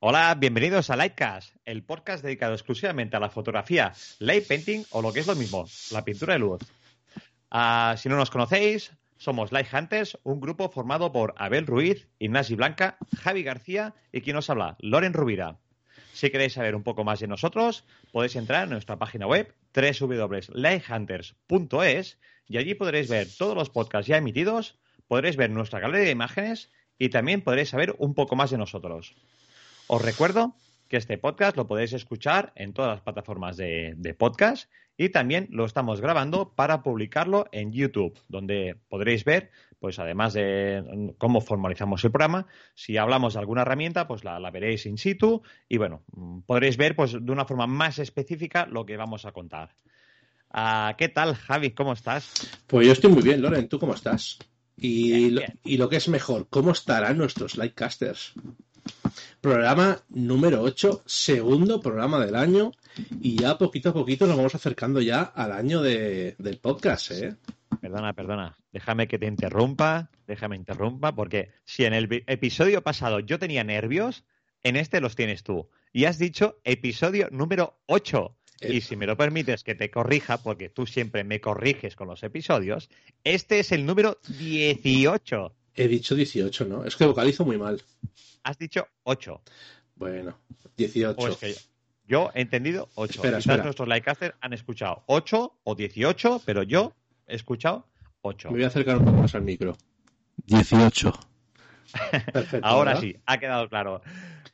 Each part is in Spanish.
Hola, bienvenidos a Lightcast, el podcast dedicado exclusivamente a la fotografía, light painting o lo que es lo mismo, la pintura de luz. Ah, si no nos conocéis, somos Light Hunters, un grupo formado por Abel Ruiz, Ignasi Blanca, Javi García y quien nos habla, Loren Rubira. Si queréis saber un poco más de nosotros, podéis entrar en nuestra página web www.lighthunters.es y allí podréis ver todos los podcasts ya emitidos, podréis ver nuestra galería de imágenes y también podréis saber un poco más de nosotros. Os recuerdo que este podcast lo podéis escuchar en todas las plataformas de, de, podcast y también lo estamos grabando para publicarlo en YouTube, donde podréis ver, pues además de cómo formalizamos el programa, si hablamos de alguna herramienta, pues la, la veréis in situ y bueno, podréis ver pues de una forma más específica lo que vamos a contar. Uh, ¿Qué tal, Javi? ¿Cómo estás? Pues yo estoy muy bien, Loren. ¿Tú cómo estás? Y, bien, bien. Lo, y lo que es mejor, ¿cómo estarán nuestros Lightcasters? Programa número 8, segundo programa del año. Y ya poquito a poquito nos vamos acercando ya al año de, del podcast, ¿eh? Perdona, perdona. Déjame que te interrumpa. Déjame interrumpa, porque si en el episodio pasado yo tenía nervios, en este los tienes tú. Y has dicho episodio número 8. Y si me lo permites que te corrija, porque tú siempre me corriges con los episodios, este es el número 18. He dicho 18, ¿no? Es que vocalizo muy mal. Has dicho 8. Bueno, 18. O es que yo he entendido 8. Espera, Quizás espera. nuestros likecasters han escuchado 8 o 18, pero yo he escuchado 8. Me voy a acercar un poco más al micro. 18. Perfecto. Ahora ¿verdad? sí, ha quedado claro.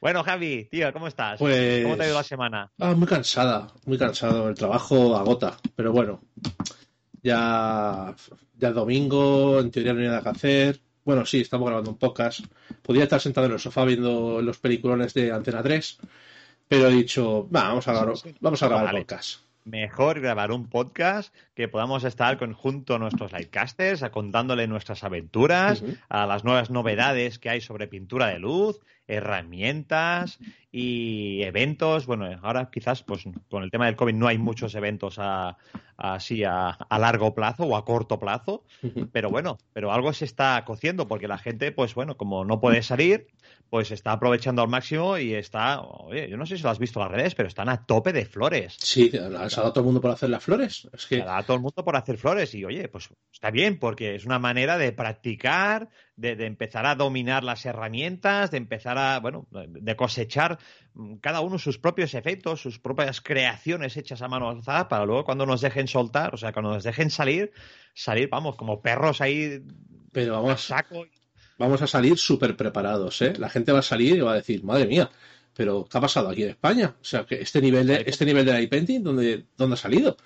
Bueno, Javi, tío, ¿cómo estás? Pues- ¿Cómo te ha ido la semana? Ah, muy cansada, muy cansado. El trabajo agota, pero bueno. Ya, ya es domingo, en teoría no hay nada que hacer. Bueno, sí, estamos grabando un podcast. Podría estar sentado en el sofá viendo los peliculones de Antena 3, pero he dicho, va, vamos a grabar, vamos a grabar Vale. el podcast. Mejor grabar un podcast que podamos estar con, junto a nuestros lightcasters, a contándole nuestras aventuras, a las nuevas novedades que hay sobre pintura de luz, herramientas y eventos. Bueno, ahora quizás pues con el tema del COVID no hay muchos eventos a- así a, a largo plazo o a corto plazo, pero bueno, pero algo se está cociendo porque la gente, pues bueno, como no puede salir, pues está aprovechando al máximo y está, oye, yo no sé si lo has visto en las redes, pero están a tope de flores. Sí, ha salado todo el mundo por hacer las flores. Es que a todo el mundo por hacer flores y oye, pues está bien porque es una manera de practicar, de, de empezar a dominar las herramientas, de empezar a, bueno, de cosechar mm, cada uno sus propios efectos, sus propias creaciones hechas a mano alzada para luego cuando nos dejen soltar, o sea, cuando nos dejen salir, salir, vamos, como perros ahí pero vamos, saco. vamos a salir súper preparados, ¿eh? La gente va a salir y va a decir, madre mía, pero ¿qué ha pasado aquí en España? O sea, que este nivel de, este nivel de light painting, ¿dónde, ¿dónde ha salido?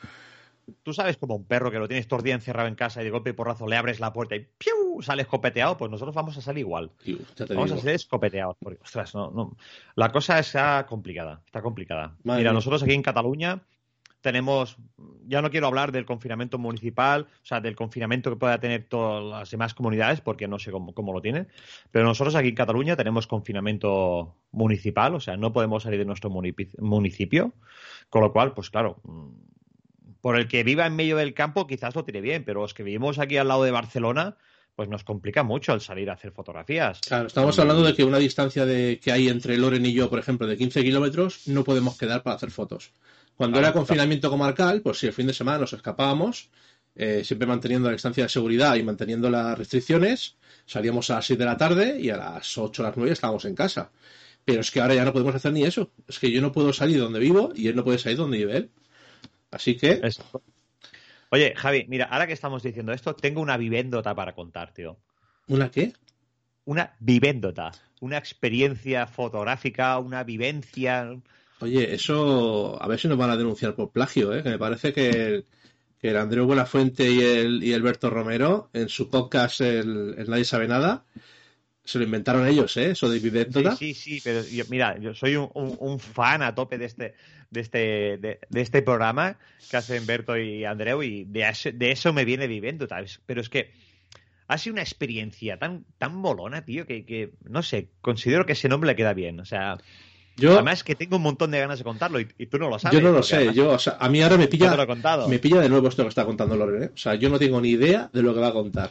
Tú sabes como un perro que lo tienes todo el día encerrado en casa y de golpe y porrazo le abres la puerta y ¡piu! sale escopeteado, pues nosotros vamos a salir igual. Tío, Vamos a ser escopeteados, porque, ostras, no, no. La cosa está complicada, está complicada. Madre Mira, mía. nosotros aquí en Cataluña tenemos, ya no quiero hablar del confinamiento municipal, o sea, del confinamiento que pueda tener todas las demás comunidades, porque no sé cómo, cómo lo tienen, pero nosotros aquí en Cataluña tenemos confinamiento municipal, o sea, no podemos salir de nuestro municipio, con lo cual, pues claro, por el que viva en medio del campo quizás lo tiene bien, pero los que vivimos aquí al lado de Barcelona, pues nos complica mucho el salir a hacer fotografías. Claro, estamos hablando de que una distancia de, que hay entre Loren y yo, por ejemplo, de 15 kilómetros, no podemos quedar para hacer fotos. Cuando Claro, era confinamiento comarcal, pues si el fin de semana nos escapábamos, eh, siempre manteniendo la distancia de seguridad y manteniendo las restricciones, salíamos a las 6 de la tarde y a las 8 o las 9 estábamos en casa. Pero es que ahora ya no podemos hacer ni eso. Es que yo no puedo salir donde vivo y él no puede salir donde vive él. Así que. Oye, Javi, mira, ahora que estamos diciendo esto, tengo una vivéndota para contar, tío. ¿una qué? Una vivéndota. Una experiencia fotográfica, una vivencia. Oye, eso a ver si nos van a denunciar por plagio, ¿eh? que me parece que el, que el Andreu Buenafuente y el, y el Berto Romero en su podcast el, el Nadie Sabe Nada se lo inventaron ellos, ¿eh? eso de Sí, vivéndola. sí, sí, pero yo- mira, yo soy un, un- un fan a tope de este, de este, de, de este programa que hacen Berto y Andreu y de eso, de eso me viene vivéndota. Es- Pero es que ha sido una experiencia tan, tan molona, tío, que, que, no sé, considero que ese nombre le queda bien. O sea, Yo, además que tengo un montón de ganas de contarlo y, y tú no lo sabes. yo no lo sé, además yo, o sea, a mí ahora me pilla, me pilla de nuevo esto que está contando Loren, ¿eh? O sea, yo no tengo ni idea de lo que va a contar.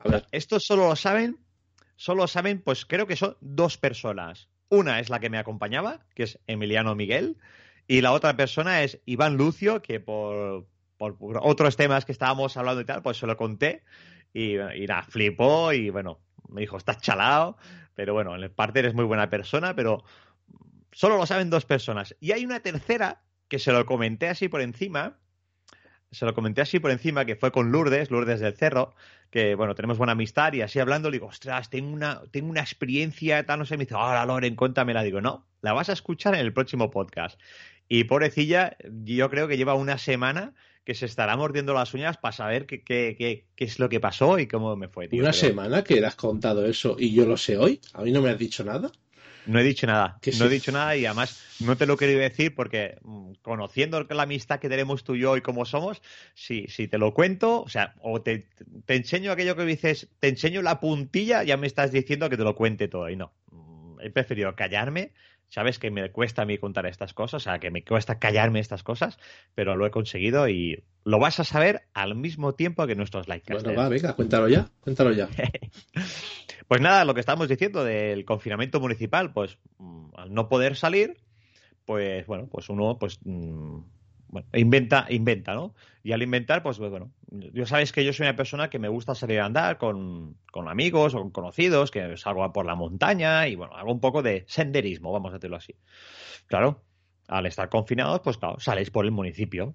A ver, Esto solo lo saben, solo lo saben, pues creo que son dos personas. Una es la que me acompañaba, que es Emiliano Miguel, y la otra persona es Iván Lucio, que por, por otros temas que estábamos hablando y tal, pues se lo conté y, y nada, flipó y bueno, me dijo, estás chalado, pero bueno, en parte eres muy buena persona, pero solo lo saben dos personas. Y hay una tercera que se lo comenté así por encima, se lo comenté así por encima, que fue con Lourdes, Lourdes del Cerro, que bueno, tenemos buena amistad y así hablando le digo, ostras, tengo una, tengo una experiencia, tal, no sé, me dice, ahora Loren, cuéntamela. Digo, no, la vas a escuchar en el próximo podcast. Y pobrecilla, yo creo que lleva una semana que se estará mordiendo las uñas para saber qué, qué, qué, qué es lo que pasó y cómo me fue. Tío. Una Pero semana que le has contado eso y yo lo sé hoy. A mí no me has dicho nada. No he dicho nada, no he dicho nada y además no te lo he querido decir porque mm, conociendo la amistad que tenemos tú y yo y cómo somos, si, si te lo cuento, o sea, o te, te enseño aquello que dices, te enseño la puntilla, ya me estás diciendo que te lo cuente todo y no. Mm, He preferido callarme, sabes que me cuesta a mí contar estas cosas, o sea, que me cuesta callarme estas cosas, pero lo he conseguido y lo vas a saber al mismo tiempo que nuestros likes. Bueno, va, venga, cuéntalo ya. Cuéntalo ya. Pues nada, lo que estamos diciendo del confinamiento municipal, pues mm, al no poder salir, pues bueno, pues uno pues mm, bueno, inventa, inventa, ¿no? Y al inventar, pues bueno, yo sabes que yo soy una persona que me gusta salir a andar con, con amigos o con conocidos, que salgo por la montaña y bueno, hago un poco de senderismo, vamos a decirlo así. Claro, al estar confinados, pues claro, sales por el municipio,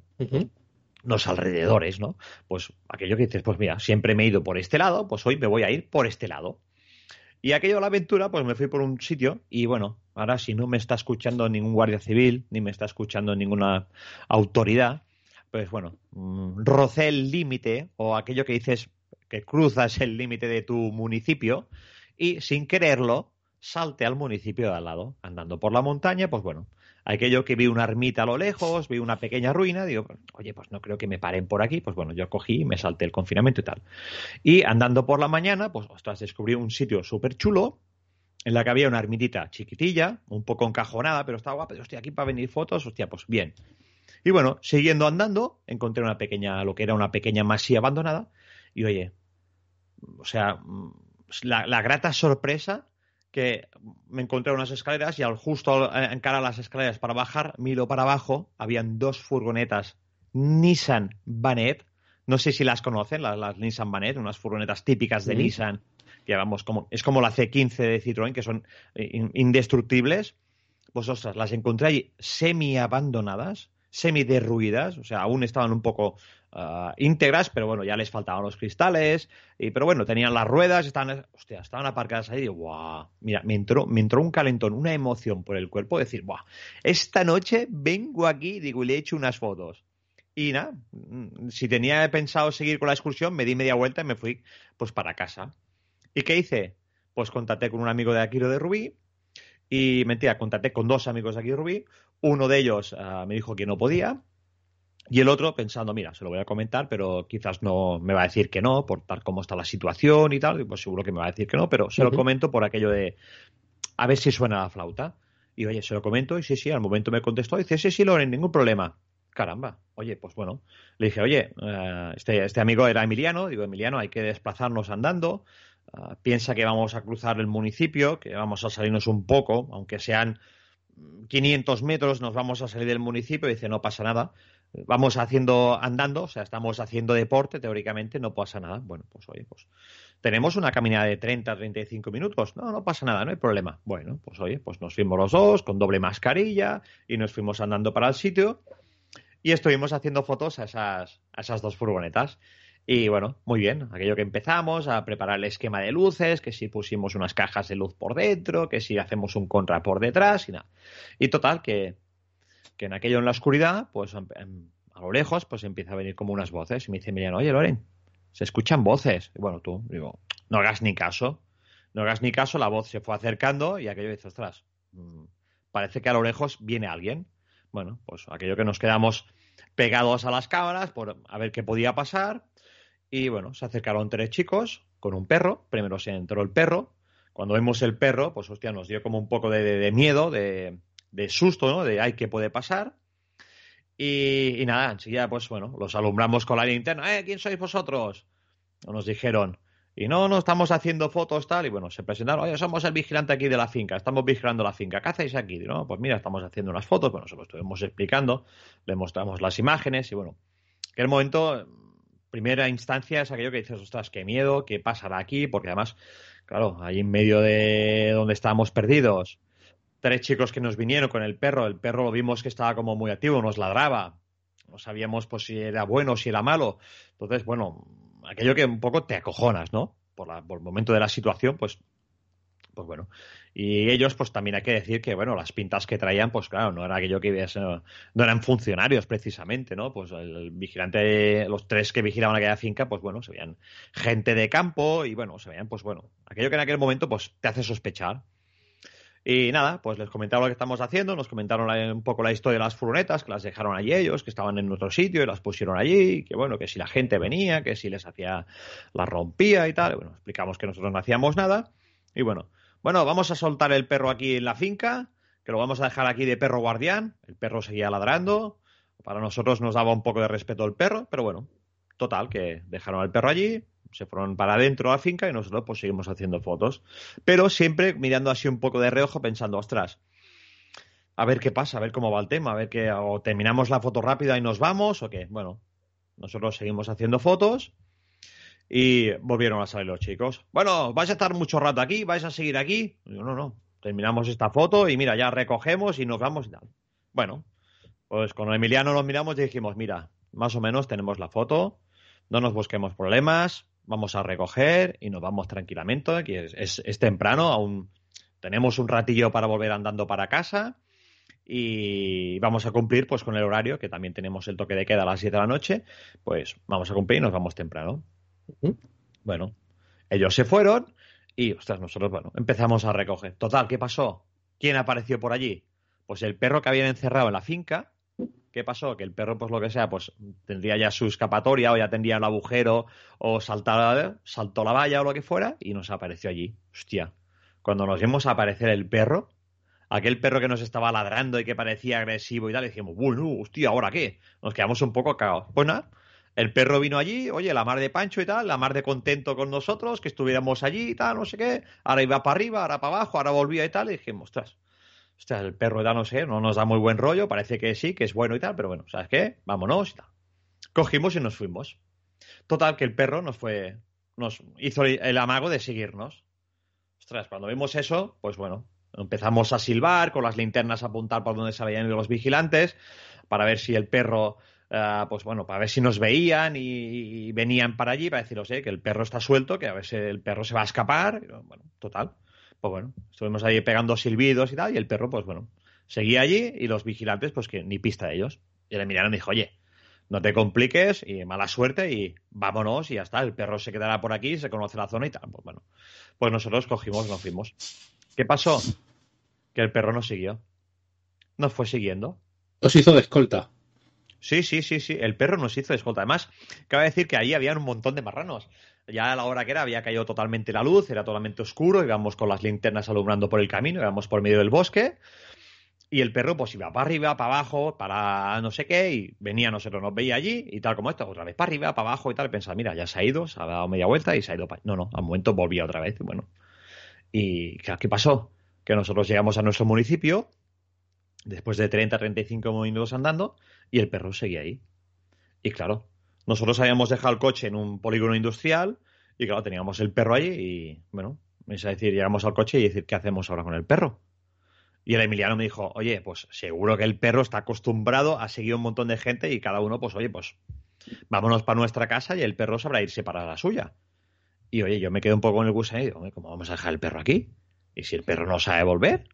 los alrededores, ¿no? Pues aquello que dices, pues mira, siempre me he ido por este lado, pues hoy me voy a ir por este lado. Y aquello de la aventura, pues me fui por un sitio y bueno, ahora si no me está escuchando ningún guardia civil, ni me está escuchando ninguna autoridad, pues bueno, mm, rocé el límite o aquello que dices que cruzas el límite de tu municipio y sin quererlo salte al municipio de al lado, andando por la montaña, pues bueno, aquello que vi una ermita a lo lejos, vi una pequeña ruina, digo, oye, pues no creo que me paren por aquí, pues bueno, yo cogí y me salté el confinamiento y tal. Y andando por la mañana, pues ostras, descubrí un sitio súper chulo, en la que había una ermitita chiquitilla, un poco encajonada, pero estaba guapa, hostia, aquí para venir fotos, hostia, pues bien. Y bueno, siguiendo andando, encontré una pequeña, lo que era una pequeña masía abandonada, y oye, o sea, mm, la, la grata sorpresa que me encontré unas escaleras y al justo al encarar las escaleras para bajar, miro para abajo, habían dos furgonetas Nissan Banet, no sé si las conocen, las, las Nissan Banet, unas furgonetas típicas de. Nissan, que vamos, como, es como la C15 de Citroën, que son eh, in- indestructibles. Pues ostras, las encontré ahí semi abandonadas, semi derruidas, o sea, aún estaban un poco ah, íntegras, pero bueno, ya les faltaban los cristales, y, pero bueno, tenían las ruedas, estaban, hostia, estaban aparcadas ahí, y digo, guau, mira, me entró, me entró un calentón, una emoción por el cuerpo, de decir, guau, esta noche vengo aquí, digo, y le he hecho unas fotos. Y nada, mm, si tenía pensado seguir con la excursión, me di media vuelta y me fui pues para casa. ¿Y qué hice? Pues contacté con un amigo de aquí de Rubí y mentira, contacté con dos amigos de aquí de Rubí. Uno de ellos ah, me dijo que no podía y el otro pensando, mira, se lo voy a comentar, pero quizás no me va a decir que no por tal como está la situación y tal, pues seguro que me va a decir que no, pero se lo comento por aquello de a ver si suena la flauta. Y oye, se lo comento y sí, sí, al momento me contestó y dice, sí, sí, Loren, ningún problema. Caramba, oye, pues bueno, le dije, oye, eh, este, este amigo era Emiliano, digo, Emiliano, hay que desplazarnos andando, ah, piensa que vamos a cruzar el municipio, que vamos a salirnos un poco, aunque sean 500 metros, nos vamos a salir del municipio, dice, no pasa nada, vamos haciendo, andando, o sea, estamos haciendo deporte, teóricamente, no pasa nada. Bueno, pues oye, pues tenemos una caminada de 30, 35 minutos, no, no pasa nada, no hay problema. Bueno, pues oye, pues nos fuimos los dos con doble mascarilla y nos fuimos andando para el sitio y estuvimos haciendo fotos a esas, a esas dos furgonetas. Y bueno, muy bien, aquello que empezamos a preparar el esquema de luces, que si pusimos unas cajas de luz por dentro, que si hacemos un contra por detrás y nada. Y total, que, que en aquello en la oscuridad, pues a lo lejos, pues empieza a venir como unas voces. Y me dice Emiliano, oye Loren, se escuchan voces. Bueno, tú, digo, no hagas ni caso. No hagas ni caso, la voz se fue acercando y aquello dice, ostras, mm, parece que a lo lejos viene alguien. Bueno, pues aquello que nos quedamos pegados a las cámaras por a ver qué podía pasar. Y bueno, se acercaron tres chicos con un perro. Primero se entró el perro. Cuando vemos el perro, pues hostia, nos dio como un poco de- de miedo, de, de susto, ¿no? De ay, ¿qué puede pasar? Y, y nada, enseguida, pues bueno, los alumbramos con la linterna. ¡Eh, quién sois vosotros? Nos dijeron. Y no, no estamos haciendo fotos tal. Y bueno, se presentaron, oye, somos el vigilante aquí de la finca, estamos vigilando la finca. ¿Qué hacéis aquí? no, pues mira, estamos haciendo unas fotos. Bueno, se lo estuvimos explicando, le mostramos las imágenes y bueno, que el momento, primera instancia es aquello que dices, ostras, qué miedo, qué pasará aquí, porque además, claro, ahí en medio de donde estábamos perdidos, tres chicos que nos vinieron con el perro, el perro lo vimos que estaba como muy activo, nos ladraba, no sabíamos pues si era bueno o si era malo. Entonces, bueno, aquello que un poco te acojonas, ¿no? Por, por el momento de la situación, pues pues bueno. Y ellos, pues también hay que decir que, bueno, las pintas que traían, pues claro, no era aquello que no, no eran funcionarios precisamente, ¿no? Pues el vigilante, los tres que vigilaban aquella finca, pues bueno, se veían gente de campo y bueno, se veían, pues bueno, aquello que en aquel momento, pues te hace sospechar. Y nada, pues les comentaron lo que estamos haciendo, nos comentaron un poco la historia de las furgonetas, que las dejaron allí ellos, que estaban en otro sitio y las pusieron allí, que bueno, que si la gente venía, que si les hacía, las rompía y tal. Bueno, explicamos que nosotros no hacíamos nada. Y bueno, bueno, vamos a soltar el perro aquí en la finca, que lo vamos a dejar aquí de perro guardián. El perro seguía ladrando. Para nosotros nos daba un poco de respeto el perro, pero bueno, total, que dejaron al perro allí, se fueron para adentro a finca y nosotros pues seguimos haciendo fotos. Pero siempre mirando así un poco de reojo, pensando, ostras, a ver qué pasa, a ver cómo va el tema, a ver que o terminamos la foto rápida y nos vamos o qué. Bueno, nosotros seguimos haciendo fotos y volvieron a salir los chicos. Bueno, vais a estar mucho rato aquí, vais a seguir aquí. no, no, terminamos esta foto y mira, ya recogemos y nos vamos y tal. Bueno, pues con Emiliano nos miramos y dijimos, mira, más o menos tenemos la foto, no nos busquemos problemas, vamos a recoger y nos vamos tranquilamente, que es, temprano, aún tenemos un ratillo para volver andando para casa y vamos a cumplir pues con el horario, que también tenemos el toque de queda a las 7 de la noche, pues vamos a cumplir y nos vamos temprano. Bueno, ellos se fueron y, ostras, nosotros, bueno, empezamos a recoger. Total, ¿qué pasó? ¿Quién apareció por allí? Pues el perro que habían encerrado en la finca. ¿Qué pasó? Que el perro, pues lo que sea, pues tendría ya su escapatoria o ya tendría el agujero o saltó, saltó la valla o lo que fuera y nos apareció allí. Hostia, cuando nos vimos aparecer el perro, aquel perro que nos estaba ladrando y que parecía agresivo y tal, dijimos, bueno, hostia, ¿ahora qué? Nos quedamos un poco cagados. Pues nada, el perro vino allí, oye, la mar de Pancho y tal, la mar de contento con nosotros, que estuviéramos allí y tal, no sé qué. Ahora iba para arriba, ahora para abajo, ahora volvía y tal. Y dijimos, ostras, ostras, el perro ya no sé, no nos da muy buen rollo, parece que sí, que es bueno y tal, pero bueno, ¿sabes qué? Vámonos y tal. Cogimos y nos fuimos. Total, que el perro nos fue, nos hizo el amago de seguirnos. Ostras, cuando vimos eso, pues bueno, empezamos a silbar, con las linternas a apuntar por donde se veían los vigilantes, para ver si el perro Ah, pues bueno, para ver si nos veían y, venían para allí para deciros que el perro está suelto, que a ver si el perro se va a escapar. Bueno, total. Pues bueno, estuvimos ahí pegando silbidos y tal, y el perro, pues bueno, seguía allí y los vigilantes, pues que ni pista de ellos. Y le miraron y dijo, oye, no te compliques y mala suerte y vámonos y ya está. El perro se quedará por aquí, se conoce la zona y tal. Pues bueno, pues nosotros cogimos, nos fuimos. ¿Qué pasó? Que el perro nos siguió. Nos fue siguiendo. Os hizo de escolta. Sí, sí, sí, sí. El perro nos hizo escolta. Además, cabe decir que ahí había un montón de marranos. Ya a la hora que era había caído totalmente la luz, era totalmente oscuro, íbamos con las linternas alumbrando por el camino, íbamos por medio del bosque. Y el perro pues iba para arriba, para abajo, para no sé qué, y venía nosotros, nos veía allí, y tal como esto, otra vez para arriba, para abajo y tal, y pensaba, mira, ya se ha ido, se ha dado media vuelta y se ha ido para... No, no, al momento volvía otra vez, bueno. ¿Y qué pasó? Que nosotros llegamos a nuestro municipio, después de 30, 35 minutos andando, y el perro seguía ahí. Y claro, nosotros habíamos dejado el coche en un polígono industrial, y claro, teníamos el perro allí, y bueno, es decir, llegamos al coche y decir, ¿qué hacemos ahora con el perro? Y el Emiliano me dijo, oye, pues seguro que el perro está acostumbrado a seguir un montón de gente y cada uno, pues oye, pues vámonos para nuestra casa y el perro sabrá irse para la suya. Y oye, yo me quedo un poco en el bus y digo, ¿cómo vamos a dejar el perro aquí? ¿Y si el perro no sabe volver?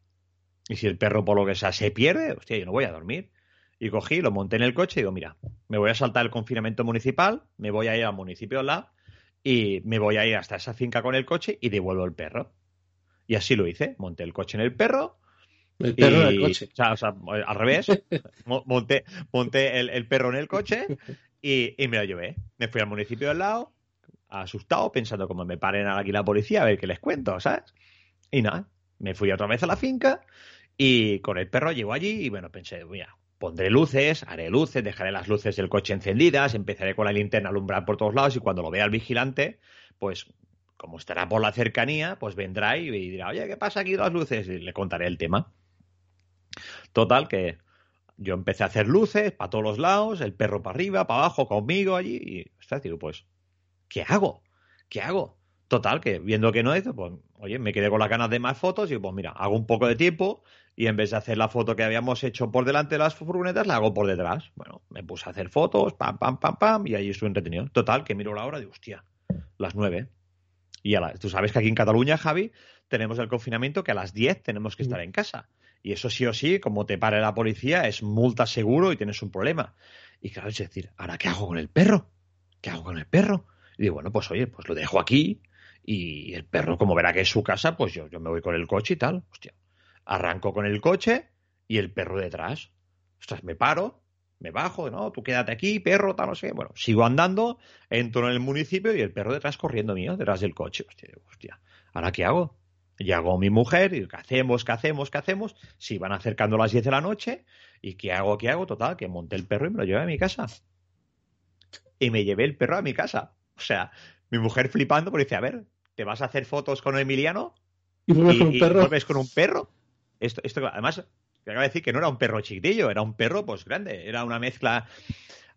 Y si el perro, por lo que sea, se pierde, hostia, yo no voy a dormir. Y cogí, lo monté en el coche y digo, mira, me voy a saltar el confinamiento municipal, me voy a ir al municipio de la y me voy a ir hasta esa finca con el coche y devuelvo el perro. Y así lo hice. Monté el coche en el perro. El perro en el coche. O sea, al revés. monté, monté el, perro en el coche y, y, me lo llevé. Me fui al municipio al lado, asustado, pensando como me paren aquí la policía a ver qué les cuento, ¿sabes? Y nada, me fui otra vez a la finca y con el perro llego allí y bueno, pensé, mira, pondré luces, haré luces, dejaré las luces del coche encendidas, empezaré con la linterna a alumbrar por todos lados y cuando lo vea el vigilante, pues como estará por la cercanía, pues vendrá y dirá, oye, ¿qué pasa aquí las luces? Y le contaré el tema. Total, que yo empecé a hacer luces para todos los lados, el perro para arriba, para abajo, conmigo allí, y está, digo, pues, ¿qué hago? ¿Qué hago? Total, que viendo que no hizo, pues, oye, me quedé con las ganas de más fotos y pues mira, hago un poco de tiempo y en vez de hacer la foto que habíamos hecho por delante de las furgonetas, la hago por detrás. Bueno, me puse a hacer fotos, pam, pam, pam, pam, y ahí estuve entretenido. Total, que miro la hora digo, hostia, las nueve. Y a tú sabes que aquí en Cataluña, Javi, tenemos el confinamiento que a las diez tenemos que estar en casa. Y eso sí o sí, como te pare la policía, es multa seguro y tienes un problema. Y claro, es decir, ¿ahora qué hago con el perro? ¿Qué hago con el perro? Y digo, bueno, pues oye, pues lo dejo aquí y el perro, como verá que es su casa, pues yo, yo me voy con el coche y tal. Hostia, arranco con el coche y el perro detrás. Ostras, me paro, me bajo, no, tú quédate aquí, perro, tal, no sé. Bueno, sigo andando, entro en el municipio y el perro detrás corriendo mío, detrás del coche. Hostia, hostia, ¿ahora qué hago? Llegó mi mujer y ¿qué hacemos? ¿Qué hacemos? ¿Qué hacemos? Se iban acercando las 10 de la noche y ¿qué hago? ¿Qué hago? Total, que monté el perro y me lo llevé a mi casa. Y me llevé el perro a mi casa. O sea, mi mujer flipando porque dice, a ver, ¿te vas a hacer fotos con Emiliano? ¿Y vuelves con un perro? con un perro? Esto, esto además, te acabo de decir que no era un perro chiquitillo, era un perro pues grande, era una mezcla...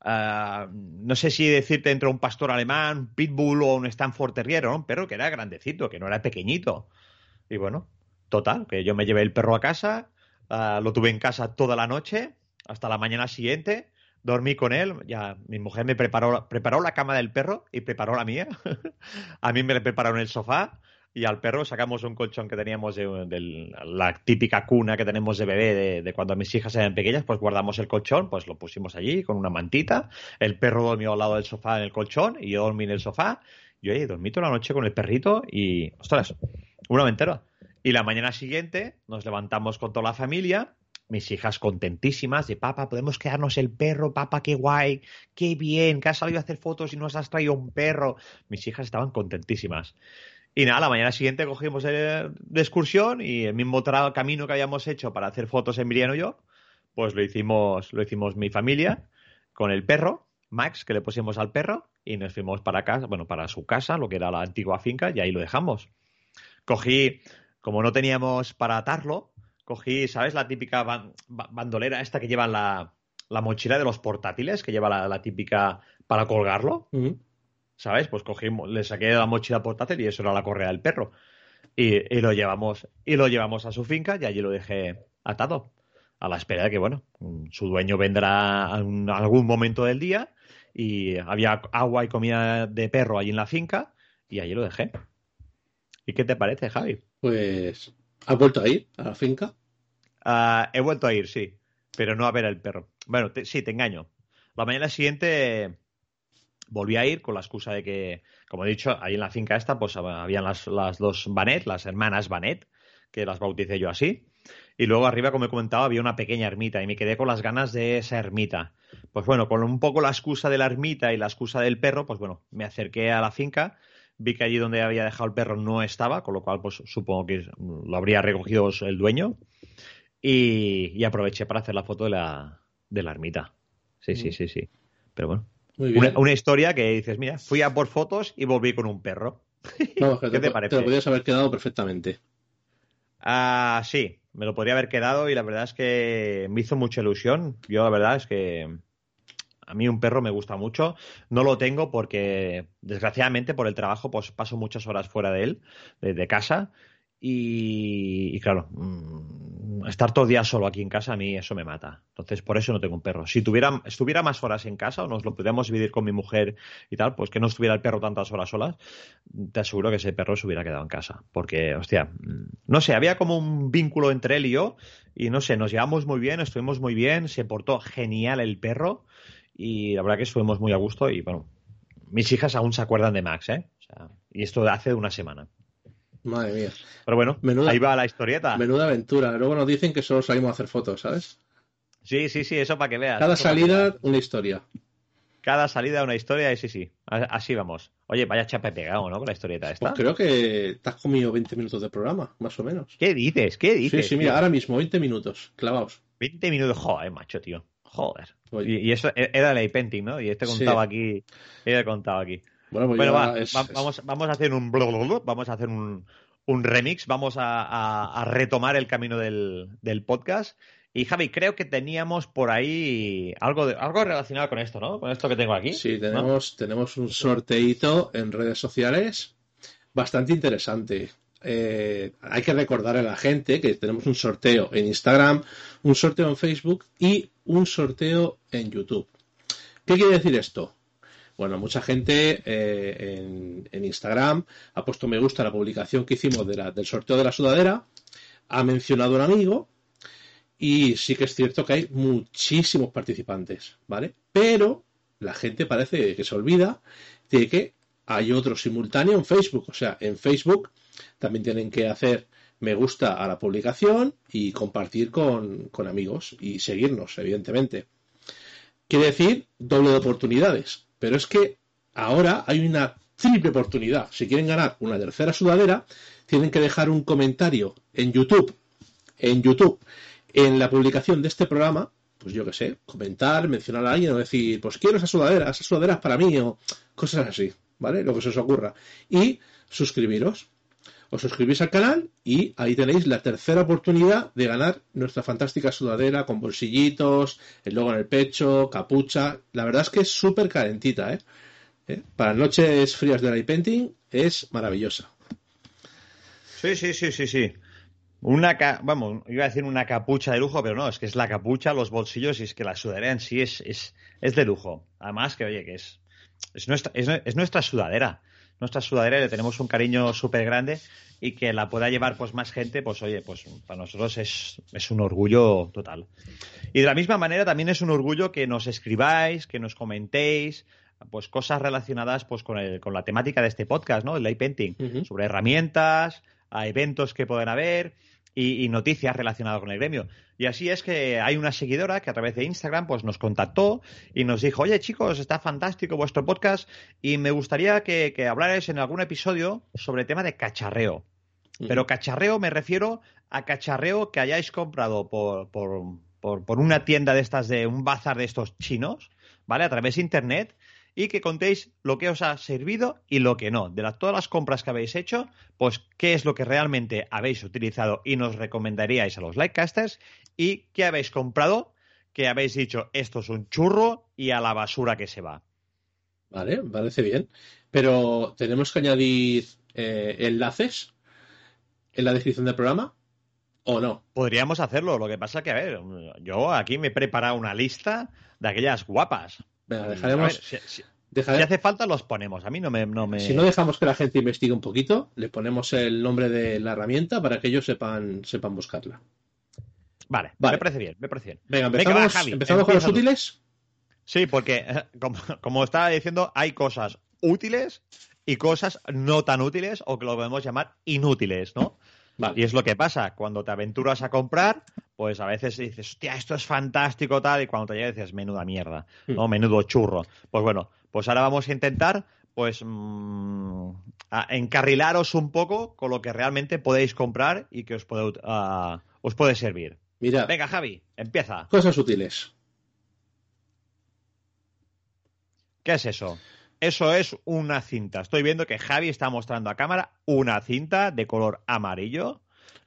Uh, no sé si decirte entre un pastor alemán, un pitbull o un Stanford Terrier, ¿no? un perro que era grandecito, que no era pequeñito. Y bueno, total, que yo me llevé el perro a casa, uh, lo tuve en casa toda la noche, hasta la mañana siguiente, dormí con él, ya mi mujer me preparó, preparó la cama del perro y preparó la mía. a mí me le prepararon el sofá y al perro sacamos un colchón que teníamos de, la típica cuna que tenemos de bebé de, cuando mis hijas eran pequeñas, pues guardamos el colchón, pues lo pusimos allí con una mantita, el perro durmió al lado del sofá en el colchón y yo dormí en el sofá y oye, dormí toda la noche con el perrito y, ostras, una entero. Y la mañana siguiente nos levantamos con toda la familia, mis hijas contentísimas de papá, podemos quedarnos el perro, papá, qué guay, qué bien, que has salido a hacer fotos y nos has traído un perro. Mis hijas estaban contentísimas. Y nada, la mañana siguiente cogimos de excursión y el mismo camino que habíamos hecho para hacer fotos Emiliano y yo, pues lo hicimos, lo hicimos mi familia con el perro, Max, que le pusimos al perro, y nos fuimos para casa, bueno, para su casa, lo que era la antigua finca, y ahí lo dejamos. Cogí, como no teníamos para atarlo, cogí, ¿sabes? La típica bandolera esta que lleva la, mochila de los portátiles, que lleva la, típica para colgarlo. ¿Sabes? Pues cogimos, le saqué la mochila portátil y eso era la correa del perro. Y, lo llevamos, y lo llevamos a su finca y allí lo dejé atado. A la espera de que, bueno, su dueño vendrá en algún momento del día y había agua y comida de perro allí en la finca y allí lo dejé. ¿Y qué te parece, Javi? Pues, ¿has vuelto a ir a la finca? Ah, he vuelto a ir, sí, pero no a ver al perro. Bueno, sí, te engaño. La mañana siguiente volví a ir con la excusa de que, como he dicho, ahí en la finca esta, pues habían las, las dos Banet, las hermanas Banet, que las bauticé yo así. Y luego arriba, como he comentado, había una pequeña ermita y me quedé con las ganas de esa ermita. Pues bueno, con un poco la excusa de la ermita y la excusa del perro, pues bueno, me acerqué a la finca, vi que allí donde había dejado el perro no estaba, con lo cual pues supongo que lo habría recogido el dueño y, y aproveché para hacer la foto de la, de la ermita. Sí, sí, sí, sí. Pero bueno, una, historia que dices, mira, fui a por fotos y volví con un perro. ¿Qué te, parece? Te lo podrías haber quedado perfectamente. Ah, sí, me lo podría haber quedado y la verdad es que me hizo mucha ilusión. Yo la verdad es que a mí un perro me gusta mucho. No lo tengo porque, desgraciadamente, por el trabajo, pues paso muchas horas fuera de él, de casa. Y, claro, mm, estar todo el día solo aquí en casa a mí eso me mata. Entonces, por eso no tengo un perro. Si tuviera, estuviera más horas en casa o nos lo pudiéramos dividir con mi mujer y tal, pues que no estuviera el perro tantas horas solas, te aseguro que ese perro se hubiera quedado en casa. Porque, hostia, mm, no sé, había como un vínculo entre él y yo y no sé, nos llevamos muy bien, estuvimos muy bien, se portó genial el perro y la verdad que estuvimos muy a gusto y bueno, mis hijas aún se acuerdan de Max, ¿eh? y esto hace una semana. Madre mía. Pero bueno, ahí va la historieta. Menuda aventura. Luego nos dicen que solo salimos a hacer fotos, ¿sabes? Sí, sí, sí, eso para que veas. Cada salida, una historia. Cada salida, una historia, y sí, sí. Así vamos. Oye, vaya chapa pegado, ¿no? Con la historieta esta. Pues creo que te has comido 20 minutos de programa, más o menos. ¿Qué dices? ¿Qué dices? Sí, sí, mira, ahora mismo, 20 minutos, clavaos. 20 minutos, joder, macho, tío. Joder. Y, eso e-, era el painting, ¿no? Y este contaba aquí. Este contaba aquí. Bueno, pues Bueno, va, es- va- es- vamos, vamos a hacer un vamos a hacer un, un remix, vamos a, a- a retomar el camino del, del podcast. Y Javi, creo que teníamos por ahí algo, de- algo relacionado con esto, ¿no? Con esto que tengo aquí. Sí, ¿no? tenemos, tenemos un sorteito en redes sociales bastante interesante. Eh, hay que recordar a la gente que tenemos un sorteo en Instagram, un sorteo en Facebook y un sorteo en YouTube. ¿Qué quiere decir esto? Bueno, mucha gente eh, en, Instagram ha puesto me gusta a la publicación que hicimos del sorteo de la sudadera, ha mencionado un amigo y sí que es cierto que hay muchísimos participantes, ¿vale? Pero la gente parece que se olvida de que hay otro simultáneo en Facebook. O sea, en Facebook también tienen que hacer me gusta a la publicación y compartir con, con amigos y seguirnos, evidentemente. Quiere decir doble de oportunidades. Pero es que ahora hay una triple oportunidad. Si quieren ganar una tercera sudadera, tienen que dejar un comentario en YouTube. En YouTube, en la publicación de este programa, pues yo qué sé, comentar, mencionar a alguien o decir, pues quiero esa sudadera, esa sudadera es para mí o cosas así, ¿vale? Lo que se os ocurra. Y suscribiros. Os suscribís al canal y ahí tenéis la tercera oportunidad de ganar nuestra fantástica sudadera con bolsillitos, el logo en el pecho, capucha. La verdad es que es súper calentita, ¿eh? ¿Eh? Para noches frías de light painting es maravillosa. Sí, sí, sí, sí, sí. Una, ca- vamos, iba a decir una capucha de lujo, pero no, es que es la capucha, los bolsillos y es que la sudadera en sí es, es, es de lujo. Además que, oye, que es, es, nuestra, es, es nuestra sudadera. Nuestra sudadera y le tenemos un cariño súper grande y que la pueda llevar pues más gente, pues oye, pues para nosotros es, es un orgullo total. Y de la misma manera también es un orgullo que nos escribáis, que nos comentéis, pues cosas relacionadas pues con, el, con la temática de este podcast, ¿no? El light painting, sobre herramientas, a eventos que pueden haber y, y noticias relacionadas con el gremio. Y así es que hay una seguidora que a través de Instagram pues nos contactó y nos dijo, oye chicos, está fantástico vuestro podcast y me gustaría que, que hablarais en algún episodio sobre el tema de cacharreo. Pero cacharreo me refiero a cacharreo que hayáis comprado por, por, por, por una tienda de estas, de un bazar de estos chinos, ¿vale? A través de internet y que contéis lo que os ha servido y lo que no. De las, todas las compras que habéis hecho, pues qué es lo que realmente habéis utilizado y nos recomendaríais a los likecasters y qué habéis comprado que habéis dicho esto es un churro y a la basura que se va. Vale, parece bien. Pero tenemos que añadir eh, enlaces en la descripción del programa o no. Podríamos hacerlo, lo que pasa que, a ver, yo aquí me he preparado una lista de aquellas guapas. Venga, A ver, dejaremos. si, si- dejar- si hace falta los ponemos, a mí no me... No me... Si no dejamos que la gente investigue un poquito, le ponemos el nombre de la herramienta para que ellos sepan, sepan buscarla. vale, Vale. me parece bien, me parece bien. Venga, Venga, empezamos, va, Javi, empezamos con los tú. útiles. Sí, porque eh, como, como estaba diciendo, hay cosas útiles y cosas no tan útiles o que lo podemos llamar inútiles, ¿no? Y es lo que pasa, cuando te aventuras a comprar, pues a veces dices, hostia, esto es fantástico tal, y cuando te llega dices, menuda mierda, ¿no? Menudo churro. Pues bueno, pues ahora vamos a intentar, pues, mm, a encarrilaros un poco con lo que realmente podéis comprar y que os puede, ah, os puede servir. Mira, Venga, Javi, empieza. cosas útiles. ¿Qué es eso? Eso es una cinta. Estoy viendo que Javi está mostrando a cámara una cinta de color amarillo,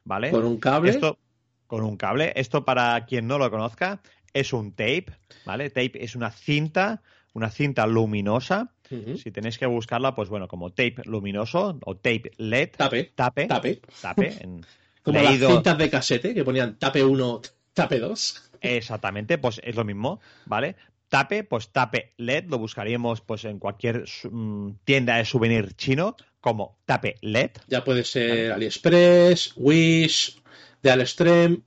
¿vale? Con un cable. Esto con un cable. Esto para quien no lo conozca es un tape, ¿vale? Tape es una cinta, una cinta luminosa. Si tenéis que buscarla, pues bueno, como tape luminoso o tape LED, Tape. tape, Tape. tape, en- Como leído- las cintas de casete que ponían tape 1, tape 2. Exactamente, pues es lo mismo, ¿vale? Tape, pues tape LED, lo buscaríamos pues en cualquier mm, tienda de souvenir chino como tape LED. Ya puede ser AliExpress, Wish, de Alextrem.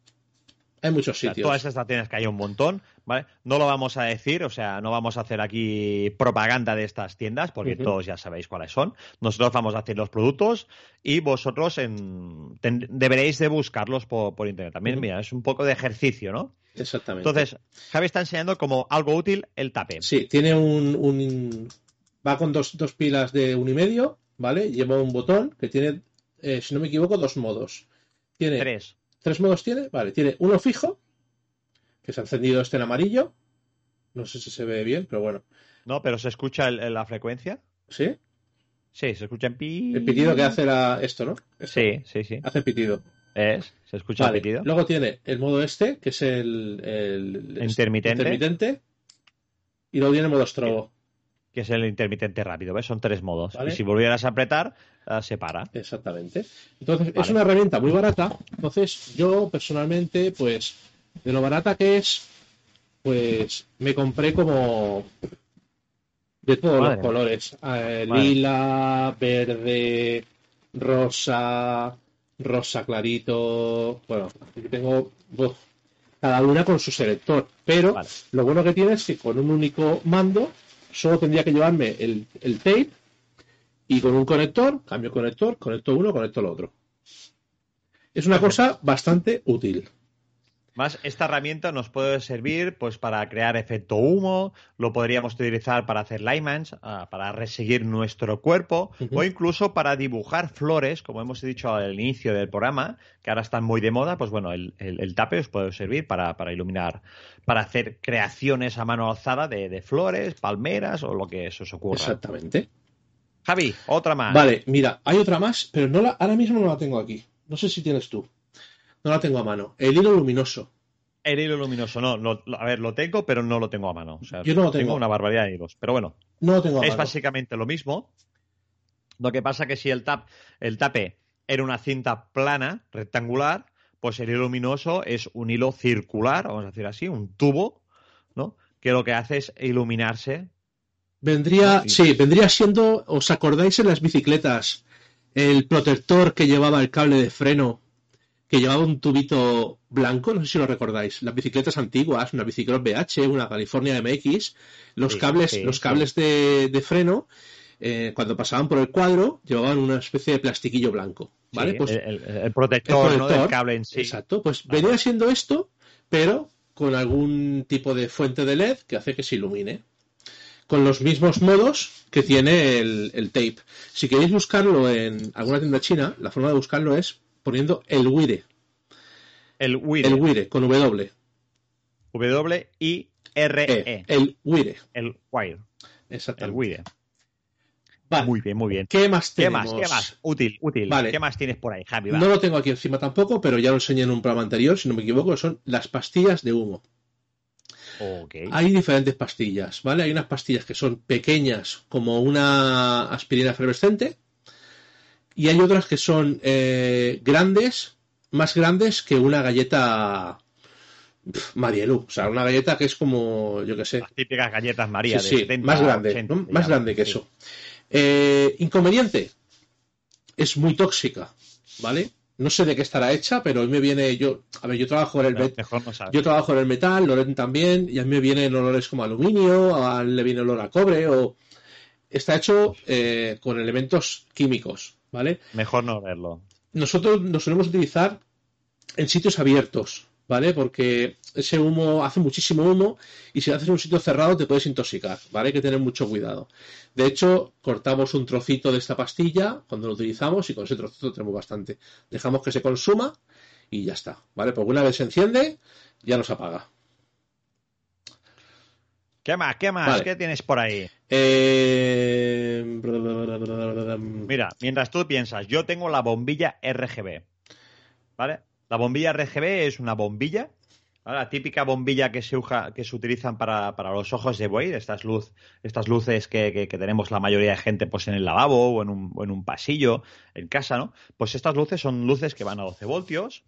Hay muchos O sea, sitios. todas estas tiendas que hay un montón, ¿vale? No lo vamos a decir, o sea, no vamos a hacer aquí propaganda de estas tiendas, porque todos ya sabéis cuáles son. Nosotros vamos a hacer los productos y vosotros en- ten- deberéis de buscarlos por, por internet. También, mira, es un poco de ejercicio, ¿no? Exactamente. Entonces, Javi está enseñando como algo útil el tape. Sí, tiene un, un- va con dos, dos pilas de un y medio, ¿vale? Lleva un botón que tiene, eh, si no me equivoco, dos modos. Tiene Tres. tres modos tiene, vale, tiene uno fijo, que se ha encendido este en amarillo. No sé si se ve bien, pero bueno. ¿No? Pero se escucha el- el- la frecuencia. ¿Sí? Sí, se escucha en pi... El pitido que hace la... esto, ¿no? Esto. Sí, sí, sí. Hace pitido. Es, se escucha Vale. pitido. Luego tiene el modo este, que es el, el- Intermitente. intermitente. Y luego tiene el modo strobo. que es el intermitente rápido, ¿ves? Son tres modos. Vale. Y si volvieras a apretar, eh, se para. Exactamente. Entonces, es una herramienta muy barata. Entonces, yo personalmente, pues, de lo barata que es, pues, me compré como de todos Madre los colores. Eh, lila, verde, rosa, rosa clarito. Bueno, aquí tengo uf, cada una con su selector. Pero Vale. lo bueno que tiene es que con un único mando solo tendría que llevarme el, el tape y con un conector, cambio conector, conecto uno, conecto el otro. Es una cosa bastante útil. Más, esta herramienta nos puede servir pues para crear efecto humo, lo podríamos utilizar para hacer linemans, ah, para reseguir nuestro cuerpo, o incluso para dibujar flores, como hemos dicho al inicio del programa, que ahora están muy de moda, pues bueno, el, el- el tape os puede servir para, para iluminar, para hacer creaciones a mano alzada de, de flores, palmeras o lo que se os ocurra. Exactamente. Javi, otra más. Vale, mira, hay otra más, pero no la, ahora mismo no la tengo aquí. No sé si tienes tú. No la tengo a mano. El hilo luminoso. El hilo luminoso, no, a ver, lo tengo, pero no lo tengo a mano. O sea, Yo no lo tengo. una barbaridad de hilos. Pero bueno, No lo tengo a es mano. básicamente lo mismo. Lo que pasa que si el, tap, el tape era una cinta plana, rectangular, pues el hilo luminoso es un hilo circular, vamos a decir así, un tubo, ¿no? Que lo que hace es iluminarse. Vendría, sí, vendría siendo, ¿os acordáis en las bicicletas? El protector que llevaba el cable de freno, que llevaba un tubito blanco, no sé si lo recordáis. Las bicicletas antiguas, una bicicleta BH, una California MX, los Sí, cables, sí, los sí. cables de, de freno, eh, cuando pasaban por el cuadro, llevaban una especie de plastiquillo blanco. ¿Vale? Pues el, el- el protector, el ¿no? protector, del cable en sí. Exacto, pues venía siendo esto, pero con algún tipo de fuente de LED que hace que se ilumine. Con los mismos modos que tiene el, el tape. Si queréis buscarlo en alguna tienda china, la forma de buscarlo es poniendo el Wire. El Wire. El Wire, con W. W-I-R-E. E, el Wire. El Wire. El Exactamente. Wire. Vale. Muy bien, muy bien. ¿Qué más ¿Qué tenemos? más? ¿Qué más? Útil, útil. Vale. ¿Qué más tienes por ahí, Javi? Va. No lo tengo aquí encima tampoco, pero ya lo enseñé en un programa anterior, si no me equivoco, son las pastillas de humo. Hay diferentes pastillas, ¿vale? Hay unas pastillas que son pequeñas, como una aspirina efervescente, y hay otras que son eh, grandes, más grandes que una galleta pf, Marielu. O sea, una galleta que es como, yo qué sé, Las típicas galletas María Sí, de sí, 70, más grande, 80, ¿no? más grande que Sí. eso. Eh, inconveniente, es muy tóxica, ¿vale? No sé de qué estará hecha, pero mí me viene, yo, a ver, yo trabajo en el, Pero met- mejor no sabes. yo trabajo en el metal, Loren también, y a mí me vienen olores como aluminio, a él le viene olor a cobre, o está hecho eh, con elementos químicos, ¿vale? Mejor no verlo. Nosotros nos solemos utilizar en sitios abiertos, ¿vale? Porque ese humo hace muchísimo humo y si lo haces en un sitio cerrado te puedes intoxicar, ¿vale? Hay que tener mucho cuidado. De hecho, cortamos un trocito de esta pastilla cuando lo utilizamos y con ese trocito tenemos bastante. Dejamos que se consuma y ya está, ¿vale? Porque una vez se enciende, ya nos apaga. ¿Qué más? ¿Qué más? Vale. ¿Qué tienes por ahí? Eh... Mira, mientras tú piensas, yo tengo la bombilla RGB. ¿Vale? La bombilla RGB es una bombilla, ¿vale? la típica bombilla que se, uja- que se utilizan para, para los ojos de buey, estas, luz, estas luces que, que- que tenemos la mayoría de gente pues en el lavabo o en, un, o en un pasillo, en casa, ¿no? Pues estas luces son luces que van a 12 voltios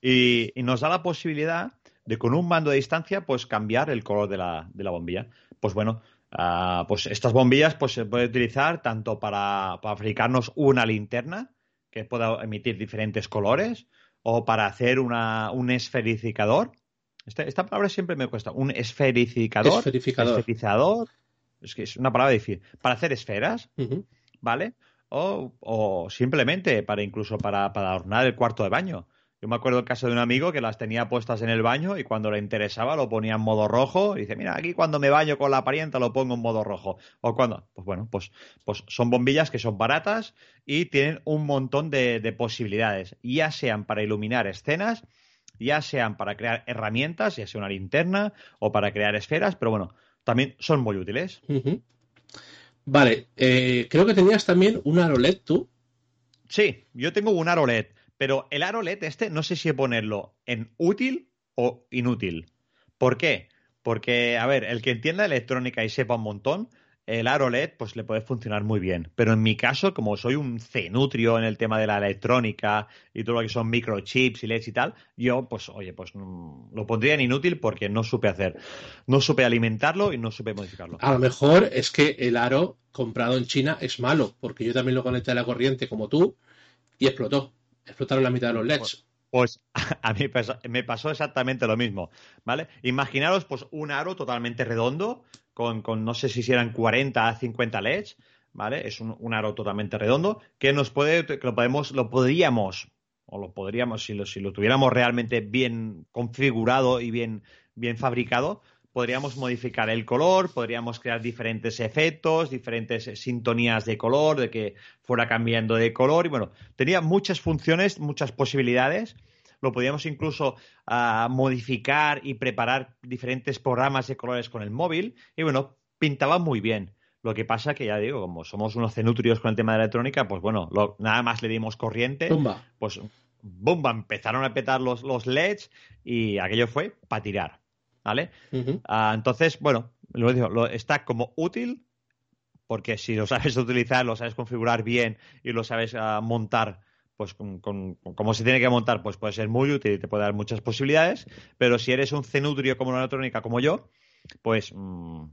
y, y nos da la posibilidad de con un mando de distancia pues cambiar el color de la, de la bombilla. Pues bueno, ah, pues estas bombillas pues se puede utilizar tanto para, para fabricarnos una linterna que pueda emitir diferentes colores o para hacer una, un esferificador. Este- esta palabra siempre me cuesta. Un esferificador. Esferificador. Esferizador. Es que es una palabra difícil. Para hacer esferas. ¿vale? O, o simplemente para incluso para, para adornar el cuarto de baño. Yo me acuerdo el caso de un amigo que las tenía puestas en el baño y cuando le interesaba lo ponía en modo rojo y dice, mira, aquí cuando me baño con la parienta lo pongo en modo rojo. O cuando, pues bueno, pues, pues son bombillas que son baratas y tienen un montón de, de posibilidades, ya sean para iluminar escenas, ya sean para crear herramientas, ya sea una linterna o para crear esferas, pero bueno, también son muy útiles. Vale, eh, creo que tenías también un aro LED tú. Sí, yo tengo un aro LED, pero el aro LED este no sé si ponerlo en útil o inútil. ¿Por qué? Porque, a ver, el que entienda electrónica y sepa un montón, el aro LED pues le puede funcionar muy bien. Pero en mi caso, como soy un cenutrio en el tema de la electrónica y todo lo que son microchips y LEDs y tal, yo pues oye, pues mm, lo pondría en inútil porque no supe hacer, no supe alimentarlo y no supe modificarlo. A lo mejor es que el aro comprado en China es malo, porque yo también lo conecté a la corriente como tú y explotó. Explotaron la mitad de los LEDs. Pues a mí me pasó exactamente lo mismo, ¿vale? Imaginaros pues un aro totalmente redondo con, con no sé si eran 40 a 50 LEDs, ¿vale? Es un, aro totalmente redondo que nos puede, que lo podemos, lo podríamos, o lo podríamos, si lo, si lo tuviéramos realmente bien configurado y bien, bien fabricado, podríamos modificar el color, podríamos crear diferentes efectos, diferentes sintonías de color, de que fuera cambiando de color. Y bueno, tenía muchas funciones, muchas posibilidades. Lo podíamos incluso uh, modificar y preparar diferentes programas de colores con el móvil. Y bueno, pintaba muy bien. Lo que pasa que ya digo, como somos unos cenutrios con el tema de electrónica, pues bueno, lo, nada más le dimos corriente, pues bomba, empezaron a petar los, los LEDs y aquello fue para tirar, ¿vale? Uh entonces, bueno, lo digo, lo, está como útil porque si lo sabes utilizar, lo sabes configurar bien y lo sabes uh, montar pues con, como se tiene que montar, pues puede ser muy útil y te puede dar muchas posibilidades, pero si eres un cenutrio como una electrónica como yo, pues mm,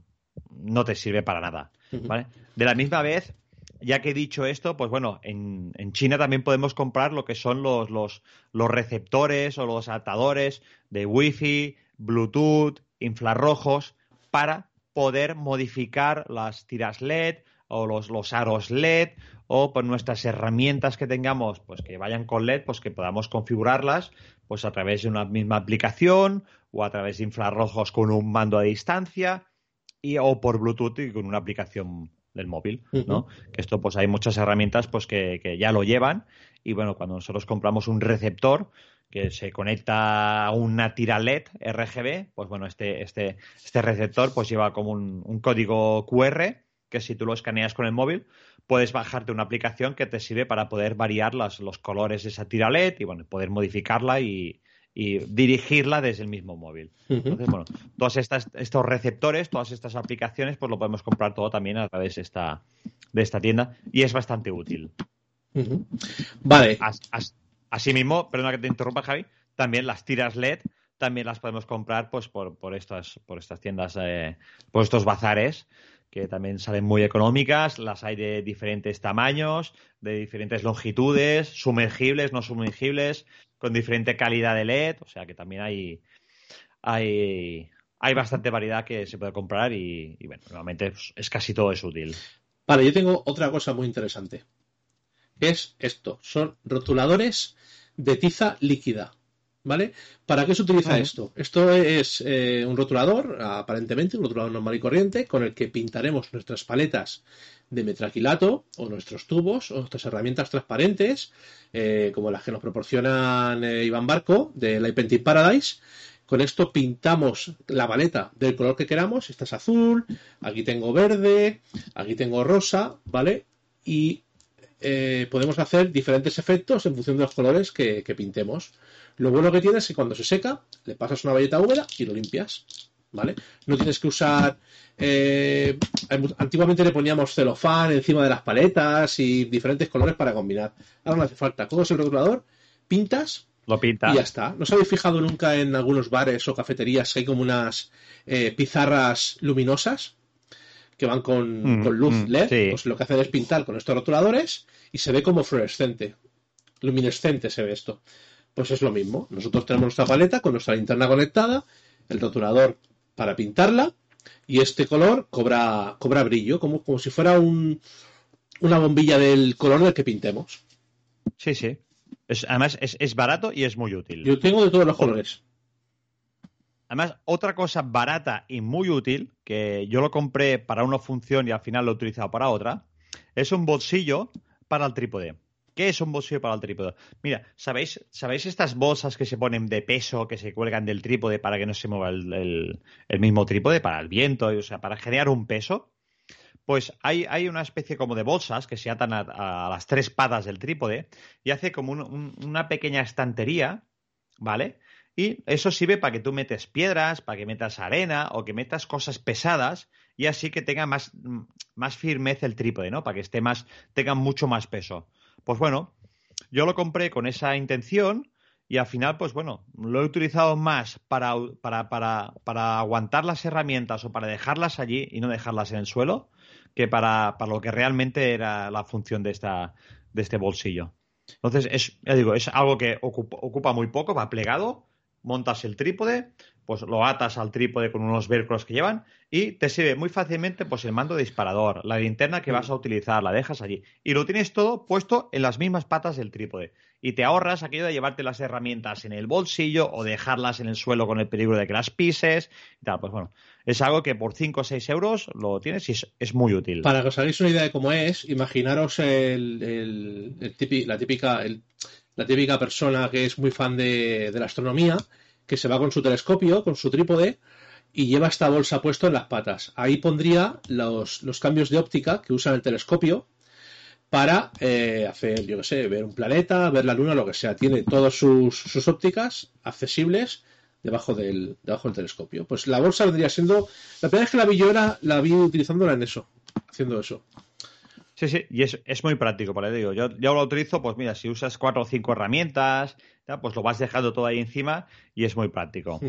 no te sirve para nada. ¿vale? De la misma vez, ya que he dicho esto, pues bueno, en, en China también podemos comprar lo que son los, los, los receptores o los atadores de Wi-Fi, Bluetooth, infrarrojos, para poder modificar las tiras LED o los, los aros LED o por nuestras herramientas que tengamos, pues que vayan con LED, pues que podamos configurarlas pues a través de una misma aplicación o a través de infrarrojos con un mando a distancia y o por Bluetooth y con una aplicación del móvil, ¿no? Que esto pues hay muchas herramientas pues que, que, ya lo llevan y bueno, cuando nosotros compramos un receptor que se conecta a una tira LED RGB, pues bueno, este, este, este receptor pues lleva como un, un código QR que si tú lo escaneas con el móvil, puedes bajarte una aplicación que te sirve para poder variar las, los colores de esa tira LED y bueno, poder modificarla y, dirigirla desde el mismo móvil. Entonces, bueno, todos estos receptores, todas estas aplicaciones, pues lo podemos comprar todo también a través de esta, de esta tienda y es bastante útil. Vale. Asimismo, perdona que te interrumpa, Javi, también las tiras LED también las podemos comprar pues por, estas por estas tiendas eh, por estos bazares que también salen muy económicas, las hay de diferentes tamaños, de diferentes longitudes, sumergibles, no sumergibles, con diferente calidad de LED, o sea que también hay, hay, hay bastante variedad que se puede comprar y, bueno, normalmente es casi todo es útil. Vale, yo tengo otra cosa muy interesante. Es esto, son rotuladores de tiza líquida. ¿Vale? ¿Para qué se utiliza esto? Esto es eh, un rotulador, aparentemente, un rotulador normal y corriente, con el que pintaremos nuestras paletas de metraquilato o nuestros tubos o nuestras herramientas transparentes, eh, como las que nos proporcionan eh, Iván Barco de la Painting Paradise. Con esto pintamos la paleta del color que queramos. Esta es azul, aquí tengo verde, aquí tengo rosa, ¿vale? Y podemos hacer diferentes efectos en función de los colores que pintemos. Lo bueno que tiene es que cuando se seca, le pasas una valleta húmeda y lo limpias. ¿Vale? No tienes que usar. Eh, antiguamente le poníamos celofán encima de las paletas y diferentes colores para combinar. Ahora no hace falta. Coges el rotulador, pintas. Lo pintas. Y ya está. ¿No os habéis fijado nunca en algunos bares o cafeterías que hay como unas eh, pizarras luminosas? Que van con, mm, luz mm, LED, pues lo que hacen es pintar con estos rotuladores y se ve como fluorescente, luminescente se ve esto. Pues es lo mismo. Nosotros tenemos nuestra paleta con nuestra linterna conectada, el rotulador para pintarla y este color cobra, cobra brillo, como, como si fuera un, una bombilla del color del que pintemos. Sí, sí. además es, barato y es muy útil. Yo tengo de todos los colores. Además, otra cosa barata y muy útil, que yo lo compré para una función y al final lo he utilizado para otra, es un bolsillo para el trípode. ¿Qué es un bolsillo para el trípode? Mira, ¿sabéis, ¿sabéis estas bolsas que se ponen de peso, que se cuelgan del trípode para que no se mueva el, mismo trípode, para el viento, o sea, para generar un peso? pues hay, hay, una especie como de bolsas que se atan a, las tres patas del trípode y hace como una pequeña estantería, ¿vale? Y eso sirve para que tú metes piedras, para que metas arena o que metas cosas pesadas y así que tenga más, más firmeza el trípode, ¿no? Para que esté más, tenga mucho más peso. Pues bueno, yo lo compré con esa intención y al final, pues bueno, lo he utilizado más para, para, para, para aguantar las herramientas o para dejarlas allí y no dejarlas en el suelo que para, lo que realmente era la función de, esta, de este bolsillo. Entonces, es, digo, es algo que ocupa, ocupa muy poco, va plegado, montas el trípode, pues lo atas al trípode con unos velcros que llevan y te sirve muy fácilmente pues el mando de disparador, la linterna que vas a utilizar, la dejas allí y lo tienes todo puesto en las mismas patas del trípode y te ahorras aquello de llevarte las herramientas en el bolsillo o dejarlas en el suelo con el peligro de que las pises y tal, pues bueno, es algo que por 5 o 6 euros lo tienes y es, muy útil. Para que os hagáis una idea de cómo es, imaginaros el, la, típica, la típica persona que es muy fan de la astronomía que se va con su telescopio, con su trípode, y lleva esta bolsa puesto en las patas. Ahí pondría los, cambios de óptica que usa el telescopio para eh, hacer, yo qué sé, ver un planeta, ver la luna, lo que sea. Tiene todas sus, ópticas accesibles debajo del, debajo del telescopio. Pues la bolsa vendría siendo. La primera vez que la vi yo era, la vi utilizándola en eso, haciendo eso. Sí, sí, y es, es muy práctico, por digo. Yo, yo lo utilizo, pues mira, si usas cuatro o cinco herramientas, pues lo vas dejando todo ahí encima y es muy práctico.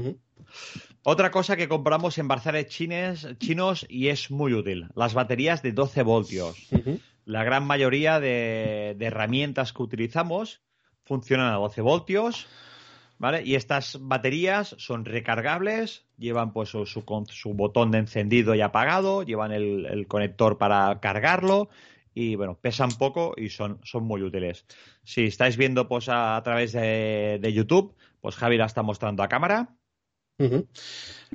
Otra cosa que compramos en bazares chinos y es muy útil, las baterías de 12 voltios. La gran mayoría de, herramientas que utilizamos funcionan a 12 voltios. ¿Vale? Y estas baterías son recargables, llevan pues su, su, botón de encendido y apagado, llevan el, conector para cargarlo y bueno, pesan poco y son, son muy útiles. Si estáis viendo pues, a, través de, YouTube, pues Javi la está mostrando a cámara.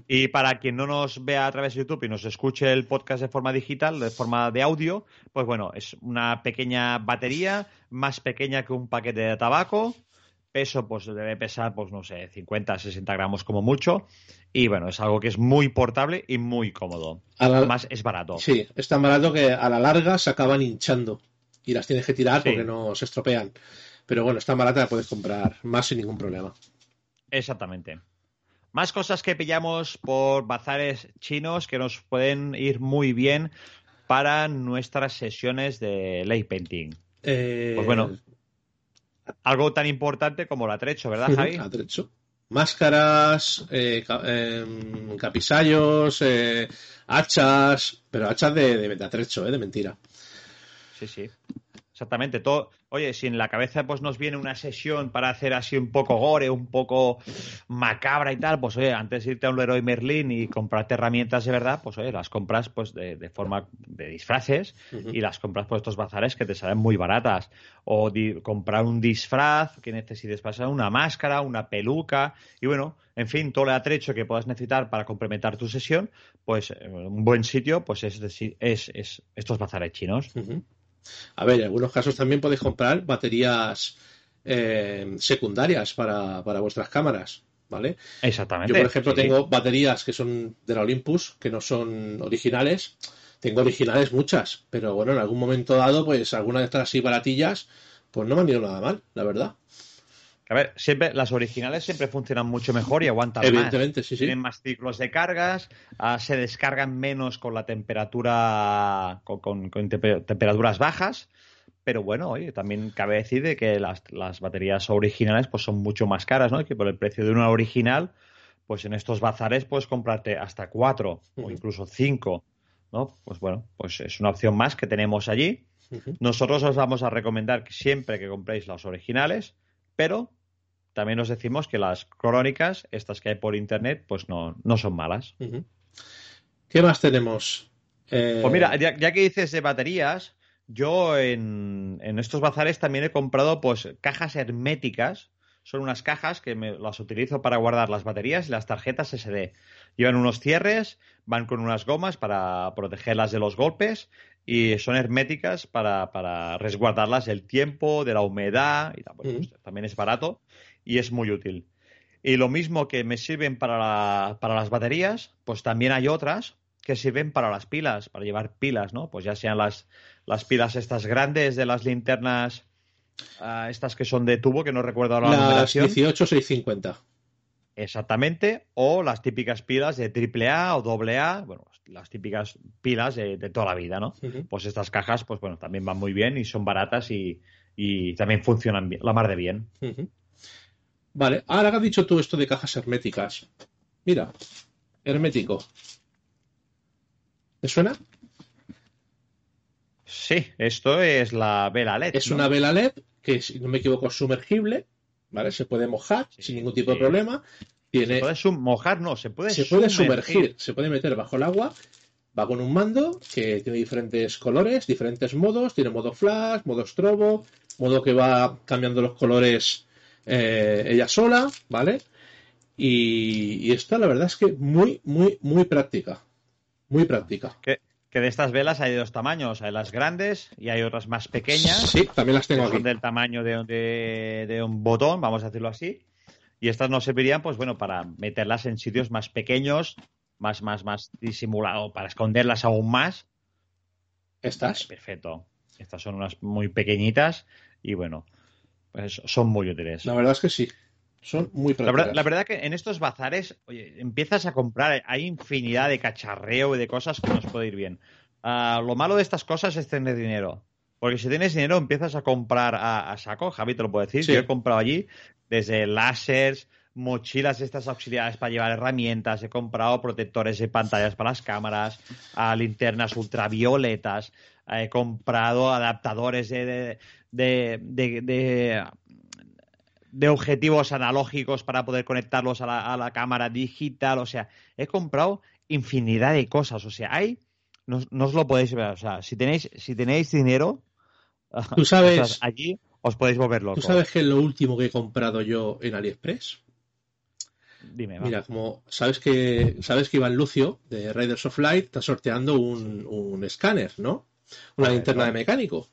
Y para quien no nos vea a través de YouTube y nos escuche el podcast de forma digital, de forma de audio, pues bueno, es una pequeña batería, más pequeña que un paquete de tabaco, peso pues debe pesar, pues no sé, 50, 60 gramos como mucho. Y bueno, es algo que es muy portable y muy cómodo. Además, es barato. Sí, es tan barato que a la larga se acaban hinchando y las tienes que tirar porque no se estropean. Pero bueno, es tan barata que puedes comprar más sin ningún problema. Exactamente. Más cosas que pillamos por bazares chinos que nos pueden ir muy bien para nuestras sesiones de lay painting. Eh, pues bueno, algo tan importante como el atrecho, ¿verdad, Javi? atrecho. Máscaras, eh, em, capisallos, eh, hachas, pero hachas de, de, atrecho, ¿eh? de mentira. Sí, sí. Exactamente. Todo, oye, si en la cabeza pues nos viene una sesión para hacer así un poco gore, un poco macabra y tal, pues oye, antes de irte a un Leroy Merlin y comprarte herramientas de verdad, pues oye, las compras pues de, forma de disfraces y las compras por estos bazares que te salen muy baratas. O comprar un disfraz que necesites pasar una máscara, una peluca y bueno, en fin, todo el atrecho que puedas necesitar para complementar tu sesión, pues un buen sitio pues es, es, es estos bazares chinos. A ver, en algunos casos también podéis comprar baterías eh, secundarias para, vuestras cámaras, ¿vale? Exactamente. Yo, por ejemplo, tengo baterías que son de la Olympus, que no son originales. Tengo originales muchas, pero bueno, en algún momento dado, pues alguna de estas así baratillas, pues no me han ido nada mal, la verdad. A ver, siempre, las originales siempre funcionan mucho mejor y aguantan Evidentemente, más. sí, sí. Tienen más ciclos de cargas, ah, se descargan menos con la temperatura, con, temperaturas bajas. Pero bueno, oye, también cabe decir que las, baterías originales pues son mucho más caras, ¿no? Y que por el precio de una original, pues en estos bazares puedes comprarte hasta cuatro o incluso cinco, ¿no? Pues bueno, pues es una opción más que tenemos allí. Nosotros os vamos a recomendar que siempre que compréis las originales, pero también os decimos que las crónicas, estas que hay por internet, pues no, no son malas. ¿Qué más tenemos? Pues mira, ya, que dices de baterías, yo en, estos bazares también he comprado pues cajas herméticas. Son unas cajas que me, las utilizo para guardar las baterías y las tarjetas SD. Llevan unos cierres, van con unas gomas para protegerlas de los golpes y son herméticas para, para resguardarlas del tiempo, de la humedad y pues, también es barato y es muy útil. Y lo mismo que me sirven para, para las baterías, pues también hay otras que sirven para las pilas, para llevar pilas, ¿no? Pues ya sean las, las pilas estas grandes de las linternas, ah, estas que son de tubo, que no recuerdo ahora la Las numeración. 18650. Exactamente, o las típicas pilas de AAA o AA, bueno, las típicas pilas de, de toda la vida, ¿no? Pues estas cajas, pues bueno, también van muy bien y son baratas y, y también funcionan bien, la mar de bien. Vale, ahora que has dicho tú esto de cajas herméticas. Mira, hermético. ¿Te suena? Sí, esto es la vela LED. Es ¿no? una vela LED que, si no me equivoco, es sumergible, ¿vale? Se puede mojar Sí, sin ningún tipo de problema. Tiene, Se puede sum- mojar, no, se puede se puede sumergir, se puede meter bajo el agua. Va con un mando que tiene diferentes colores, diferentes modos. Tiene modo flash, modo strobo, modo que va cambiando los colores eh, ella sola, ¿vale? Y, y esta, la verdad es que muy, muy, muy práctica. Muy práctica. Que, que de estas velas hay de dos tamaños, hay las grandes y hay otras más pequeñas. Sí, también las que tengo son aquí. del tamaño de, de- de un botón, vamos a decirlo así. Y estas nos servirían, pues bueno, para meterlas en sitios más pequeños, más, más, más disimulado, para esconderlas aún más. Estas. Perfecto. Estas son unas muy pequeñitas y bueno, pues son muy útiles. La verdad es que sí. Son muy La prácticas. verdad, la verdad que en estos bazares, oye, empiezas a comprar, hay infinidad de cacharreo y de cosas que nos puede ir bien. Ah, lo malo de estas cosas es tener dinero. Porque si tienes dinero empiezas a comprar a, a saco, Javi te lo puedo decir. Sí. Yo he comprado allí desde láseres, mochilas estas auxiliares para llevar herramientas, he comprado protectores de pantallas para las cámaras, a linternas ultravioletas, he comprado adaptadores de, de, de- de- de- de objetivos analógicos para poder conectarlos a la, a la cámara digital. O sea, he comprado infinidad de cosas. O sea, hay. No, no os lo podéis ver. O sea, si tenéis, si tenéis dinero, Tú sabes- o sea, allí os podéis volver ¿Tú locos. sabes qué es lo último que he comprado yo en AliExpress? Dime, va. Mira, como sabes que sabes que Iván Lucio de Raiders of Light está sorteando un, un escáner, ¿no? Una linterna de mecánico.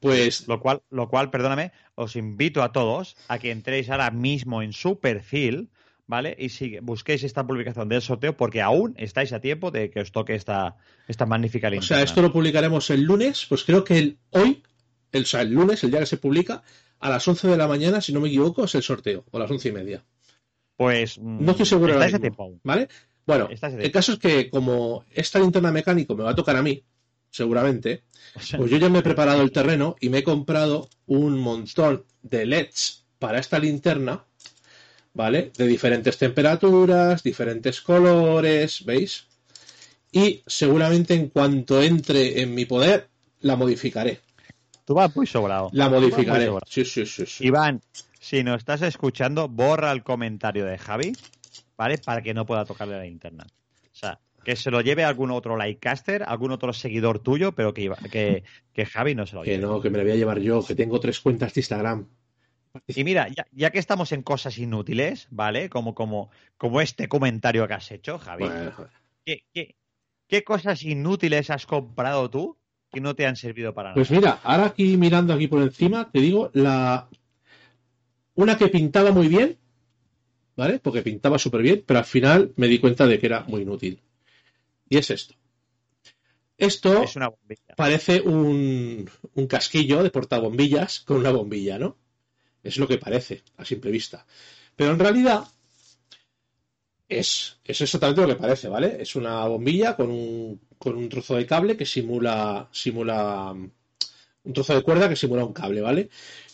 Pues Lo cual, lo cual, perdóname, os invito a todos a que entréis ahora mismo en su perfil, ¿vale? Y si busquéis esta publicación del sorteo, porque aún estáis a tiempo de que os toque esta, esta magnífica O linterna. sea, esto lo publicaremos el lunes, pues creo que el, hoy, el, o sea, el lunes, el día que se publica, a las 11 de la mañana, si no me equivoco, es el sorteo, o a las once y media. Pues mm, No estoy seguro estáis a tiempo aún. ¿Vale? Bueno, el caso es que como esta linterna mecánico me va a tocar a mí, seguramente, O sea, pues yo ya me he preparado el terreno y me he comprado un montón de LEDs para esta linterna, ¿vale? De diferentes temperaturas, diferentes colores, ¿veis? Y seguramente en cuanto entre en mi poder, la modificaré. Tú vas muy sobrado. La modificaré. sobrado. Sí, sí, sí, sí. Iván, si nos estás escuchando, borra el comentario de Javi, ¿vale? Para que no pueda tocarle la linterna. O sea, que se lo lleve algún otro likecaster, algún otro seguidor tuyo, pero que, que, que Javi no se lo Que lleve. no, que me la voy a llevar yo, que tengo tres cuentas de Instagram. Y mira, ya, ya que estamos en cosas inútiles, ¿vale? Como, como, como este comentario que has hecho, Javi. Bueno. ¿qué, qué, qué cosas inútiles has comprado tú que no te han servido para nada? Pues mira, ahora aquí mirando aquí por encima, te digo, la una que pintaba muy bien, ¿vale? Porque pintaba súper bien, pero al final me di cuenta de que era muy inútil. Y es esto. Esto es una bombilla. parece un, un casquillo de portabombillas con una bombilla, ¿no? Es lo que parece, a simple vista. Pero en realidad es, es exactamente lo que parece, ¿vale? Es una bombilla con un, con un trozo de cable que simula, simula un trozo de cuerda que simula un cable, ¿vale?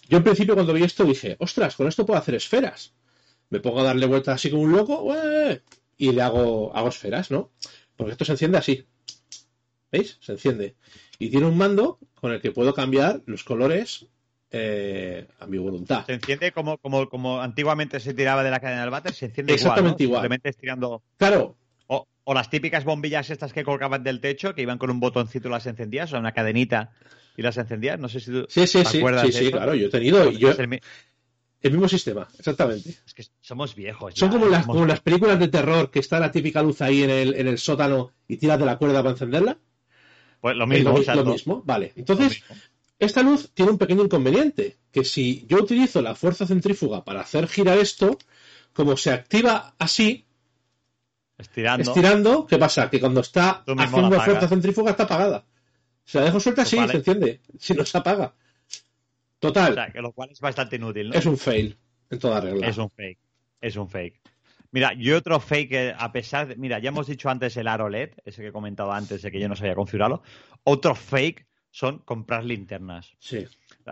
Yo en principio cuando vi esto dije, ostras, con esto puedo hacer esferas. Me pongo a darle vueltas así como un loco y le hago, hago esferas, ¿no? Porque esto se enciende así. ¿Veis? Se enciende. Y tiene un mando con el que puedo cambiar los colores eh, a mi voluntad. Se enciende como, como, como antiguamente se tiraba de la cadena del váter, se enciende Exactamente igual. ¿no? igual. Simplemente estirando. Claro, O, o las típicas bombillas estas que colgaban del techo, que iban con un botoncito y las encendías, o sea, una cadenita y las encendías. No sé si tú sí, sí, te sí, acuerdas sí, de sí, eso. claro, yo he tenido y yo, el mi- el mismo sistema, exactamente. es que somos viejos. Son ya, como las, somos- como las películas de terror que está la típica luz ahí en el, en el sótano y tiras de la cuerda para encenderla. Pues lo mismo, lo, mismo, vale. Entonces, mismo. esta luz tiene un pequeño inconveniente, que si yo utilizo la fuerza centrífuga para hacer girar esto, como se activa así, Estirando. estirando, ¿qué pasa? Que cuando está haciendo fuerza centrífuga está apagada. Si la dejo suelta, Pues sí, vale. se enciende. Si no, se apaga. Total, O sea, que lo cual es bastante inútil, ¿no? es un fail en toda regla. Es un fake. Es un fake. Mira, y otro fake, a pesar de. Mira, ya hemos dicho antes el aro LED, ese que he comentado antes de que yo no sabía configurarlo. Otro fake son comprar linternas. Sí.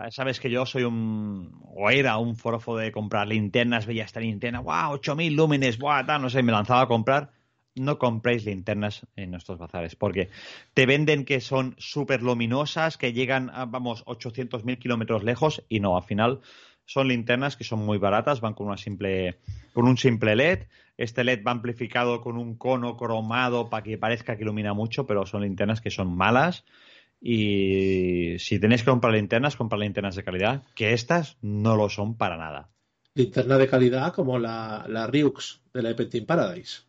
Sabes que yo soy un. O era un forofo de comprar linternas, veía esta linterna, ¡wow! 8000 lúmenes. Tal, no sé, me lanzaba a comprar. No compréis linternas en nuestros bazares, porque te venden que son súper luminosas, que llegan a, vamos, 800.000 kilómetros lejos, y no, al final son linternas que son muy baratas, van con una simple, con un simple LED. Este LED va amplificado con un cono cromado para que parezca que ilumina mucho, pero son linternas que son malas. Y si tenéis que comprar linternas, comprar linternas de calidad, que estas no lo son para nada. Linterna de calidad como la, la Ryux de la Team Paradise.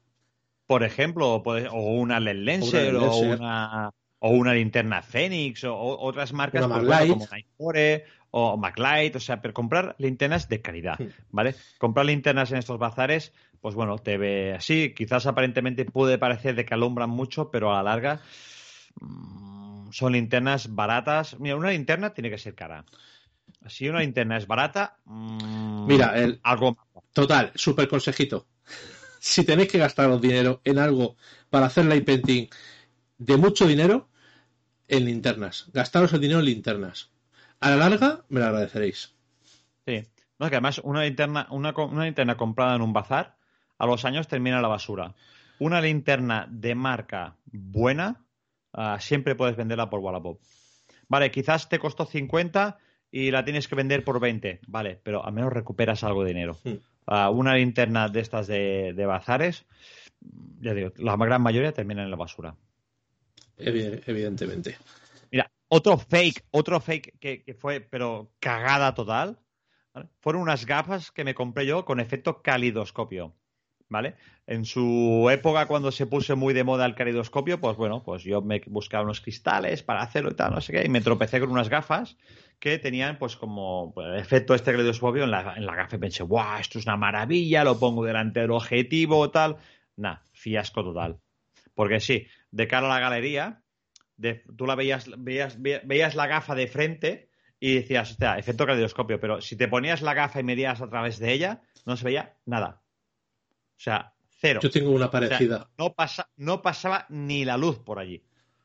Por ejemplo, o, puede- o una LED Lenser, o una o una linterna Phoenix o, o otras marcas Maglite. bueno, como Nightcore o Maglite, o sea, pero comprar linternas de calidad. ¿vale? Comprar linternas en estos bazares, pues bueno, te ve así, quizás aparentemente puede parecer de que alumbran mucho, pero a la larga mm, son linternas baratas. Mira, una linterna tiene que ser cara. Si una linterna es barata, mm, Mira, el- algo Total, super consejito. Si tenéis que gastaros dinero en algo para hacer light painting de mucho dinero, en linternas. Gastaros el dinero en linternas. A la larga, me lo agradeceréis. Sí. No, es que además una linterna, una, linterna comprada en un bazar, a los años termina la basura. Una linterna de marca buena, ah, siempre puedes venderla por Wallapop. Vale, quizás te costó 50 y la tienes que vender por 20. Vale, pero al menos recuperas algo de dinero. Hmm. Una linterna de estas de, de bazares, ya digo, la gran mayoría termina en la basura. Evi- Evidentemente. Mira, otro fake, otro fake que, que fue, pero cagada total, ¿vale? fueron unas gafas que me compré yo con efecto calidoscopio, ¿vale? En su época, cuando se puso muy de moda el calidoscopio, pues bueno, pues yo me buscaba unos cristales para hacerlo y tal, no sé qué, y me tropecé con unas gafas que tenían pues como pues, el efecto este calidoscopio en la, en la gafa y pensé, ¡guau! Esto es una maravilla, lo pongo delante del objetivo, tal. Nah, fiasco total. Porque sí, de cara a la galería, tú la veías, veías, ve- veías la gafa de frente y decías, hostia, efecto calidoscopio, pero si te ponías la gafa y medías a través de ella, no se veía nada. O sea, cero. Yo tengo una O sea, parecida. no, pasa, no pasaba ni la luz por allí.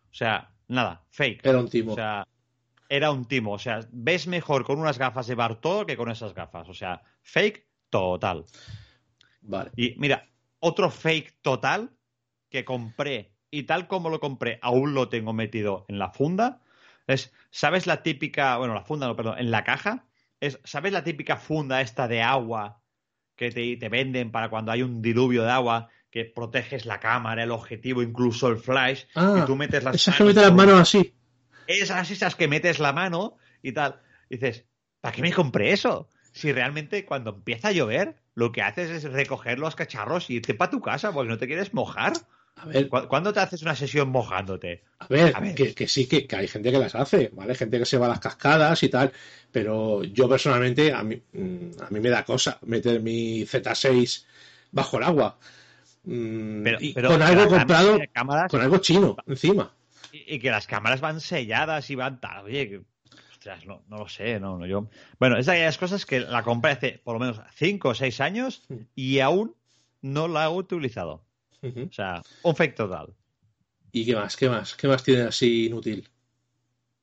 O sea, nada, fake. Era un timo. O sea, era un timo. O sea, ves mejor con unas gafas de Bartolo que con esas gafas. O sea, fake total. Vale. Y mira, otro fake total que compré y tal como lo compré, aún lo tengo metido en la funda. Es, ¿sabes la típica, bueno, la funda, no, perdón, en la caja? Es, ¿sabes la típica funda esta de agua que te, te venden para cuando hay un diluvio de agua que proteges la cámara, el objetivo, incluso el flash? Ah, y tú metes las esas que meten las manos así. esas, esas que metes la mano y tal. dices, ¿para qué me compré eso? Si realmente cuando empieza a llover, lo que haces es recoger los cacharros y irte para tu casa porque no te quieres mojar. A ver, ¿Cu- ¿Cuándo te haces una sesión mojándote? a ver, A ver. Que, que sí, que, que hay gente que las hace, ¿vale? Gente que se va a las cascadas y tal. Pero yo personalmente, a mí, mm, a mí me da cosa meter mi Z6 bajo el agua. Mm, Pero, y pero con algo comprado, cámaras con algo chino encima. y, y que las cámaras van selladas y van tal. Oye, que- ostras, no, no lo sé, no, no, yo. Bueno, es de aquellas cosas que la compré hace por lo menos 5 o 6 años y aún no la he utilizado. O sea, un fake total. ¿Y qué más? ¿Qué más? ¿Qué más tiene así inútil?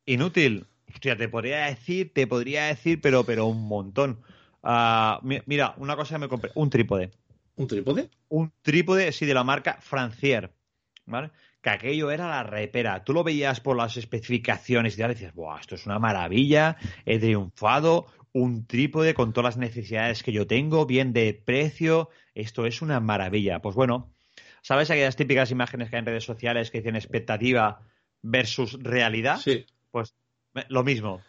Inútil. Hostia, te podría decir, te podría decir, pero, pero un montón. Ah, mi- mira, una cosa que me compré, un trípode. ¿Un trípode? Un trípode, sí, de la marca Francier. ¿Vale? Que aquello era la repera. Tú lo veías por las especificaciones y tal, y decías, ¡buah, esto es una maravilla! He triunfado. Un trípode con todas las necesidades que yo tengo, bien de precio. Esto es una maravilla. Pues bueno, ¿sabes aquellas típicas imágenes que hay en redes sociales que dicen expectativa versus realidad? Sí. Pues me- lo mismo. O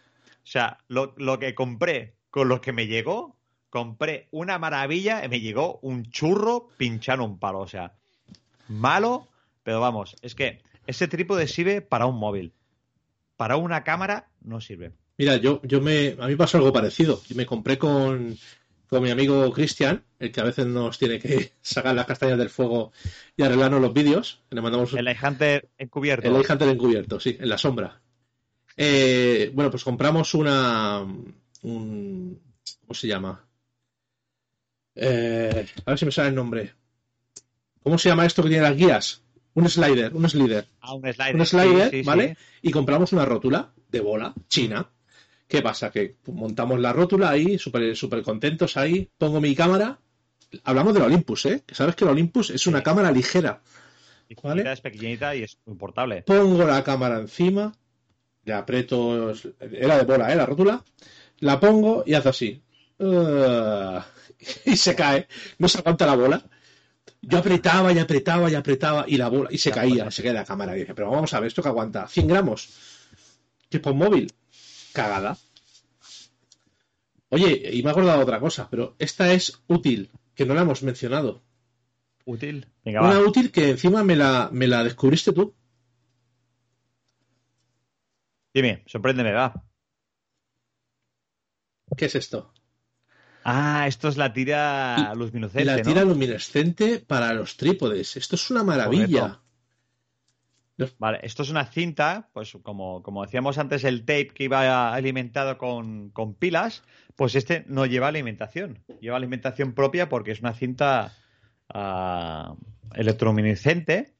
sea, lo, lo que compré con lo que me llegó, compré una maravilla y me llegó un churro pinchando un palo. O sea, malo, pero vamos, es que ese trípode sirve para un móvil. Para una cámara no sirve. Mira, yo, yo me. A mí pasó algo parecido. Yo me compré con, con mi amigo Cristian, el que a veces nos tiene que sacar las castañas del fuego y arreglarnos los vídeos. Le mandamos El iHunter encubierto. el iHunter encubierto, sí, en la sombra. Eh, bueno, pues compramos una. Un, ¿Cómo se llama? Eh, a ver si me sale el nombre. ¿Cómo se llama esto que tiene las guías? Un slider, un slider. Ah, un slider. Un slider, sí, sí, ¿vale? sí. Y compramos una rótula de bola china. ¿Qué pasa? Que montamos la rótula ahí, súper súper contentos ahí. Pongo mi cámara. Hablamos del Olympus, ¿eh? Que sabes que el Olympus es una Sí. cámara ligera. Vale. Es pequeñita y es muy portable. Pongo la cámara encima. Le aprieto. Era de bola, ¿eh? La rótula. La pongo y hace así. Ah, y se cae. No se aguanta la bola. Yo apretaba y apretaba y apretaba y la bola. Y se caía, se cae la cámara. Y dije, pero vamos a ver, esto que aguanta 100 gramos. Que es por móvil. Cagada. Oye, y me he acordado de otra cosa, pero esta es útil, que no la hemos mencionado. Útil. Venga, Una va. útil que encima me la, me la descubriste tú. Dime, sorpréndeme, va. ¿Qué es esto? Ah, esto es la tira luminiscente, la ¿no? tira luminescente para los trípodes. Esto es una maravilla. Correcto. Vale, esto es una cinta, pues como, como decíamos antes, el tape que iba alimentado con, con pilas, pues este no lleva alimentación. Lleva alimentación propia porque es una cinta ah, electroluminiscente,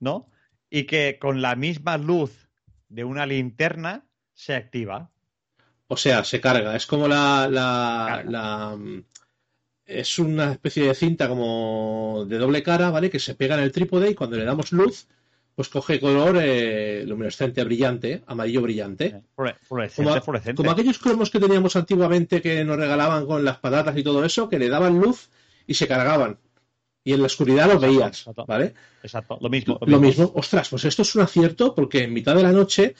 ¿no? Y que con la misma luz de una linterna se activa. O sea, se carga. Es como la, la, la- Es una especie de cinta como de doble cara, ¿vale? Que se pega en el trípode y cuando le damos luz, pues coge color eh, luminescente brillante, amarillo brillante. Fluore- Fluorescente, Como, fluorescente. como aquellos cromos que teníamos antiguamente que nos regalaban con las patatas y todo eso, que le daban luz y se cargaban. Y en la oscuridad los Exacto, veías, exacto. ¿vale? Exacto, lo mismo. Lo mismo, ostras, pues esto es un acierto porque en mitad de la noche,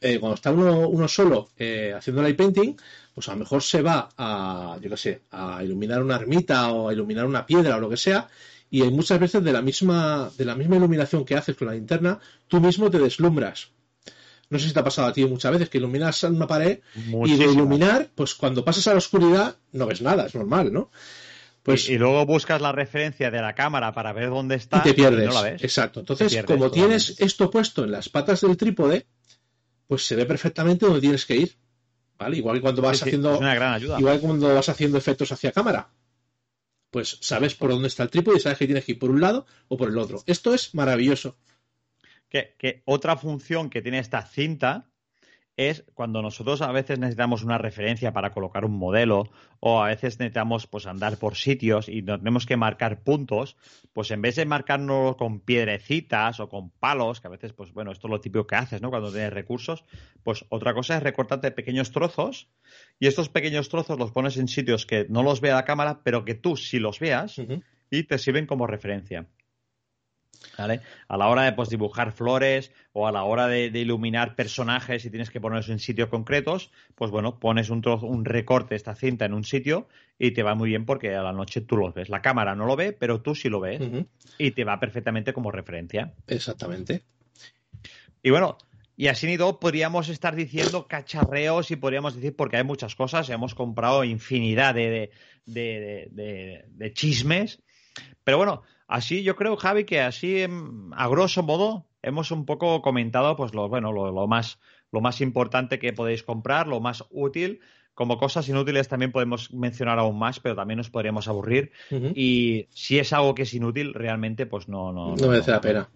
eh, cuando está uno, uno solo eh, haciendo light painting, pues a lo mejor se va a, yo qué sé, a iluminar una ermita o a iluminar una piedra o lo que sea, y hay muchas veces de la misma, de la misma iluminación que haces con la linterna, tú mismo te deslumbras. No sé si te ha pasado a ti muchas veces que iluminas una pared y de iluminar, pues cuando pasas a la oscuridad no ves nada, es normal, ¿no? Pues y, y luego buscas la referencia de la cámara para ver dónde está y te pierdes. no la ves. Exacto. Entonces, pierdes como totalmente. tienes esto puesto en las patas del trípode, pues se ve perfectamente dónde tienes que ir. ¿Vale? Igual que cuando vas Sí, haciendo. es una gran ayuda. Igual que cuando vas haciendo efectos hacia cámara. Pues sabes por dónde está el trípode y sabes que tienes que ir por un lado o por el otro. Esto es maravilloso. Que, que otra función que tiene esta cinta es cuando nosotros a veces necesitamos una referencia para colocar un modelo o a veces necesitamos pues andar por sitios y nos tenemos que marcar puntos, pues en vez de marcarnos con piedrecitas o con palos, que a veces pues bueno, esto es lo típico que haces, ¿no? Cuando tienes recursos, pues otra cosa es recortarte pequeños trozos y estos pequeños trozos los pones en sitios que no los vea la cámara, pero que tú sí los veas y te sirven como referencia. ¿Vale? A la hora de pues, dibujar flores o a la hora de, de iluminar personajes y tienes que ponerlos en sitios concretos, pues bueno, pones un, trozo, un recorte de esta cinta en un sitio y te va muy bien porque a la noche tú los ves. La cámara no lo ve, pero tú sí lo ves y te va perfectamente como referencia. Exactamente. Y bueno, y así ni todo podríamos estar diciendo cacharreos y podríamos decir, porque hay muchas cosas, hemos comprado infinidad de, de, de- de- de chismes. Pero bueno, así yo creo, Javi, que así em, a grosso modo hemos un poco comentado pues lo, bueno, lo, lo más, lo más importante que podéis comprar, lo más útil. Como cosas inútiles también podemos mencionar aún más, pero también nos podríamos aburrir. Y si es algo que es inútil, realmente pues no, no, No merece la pena.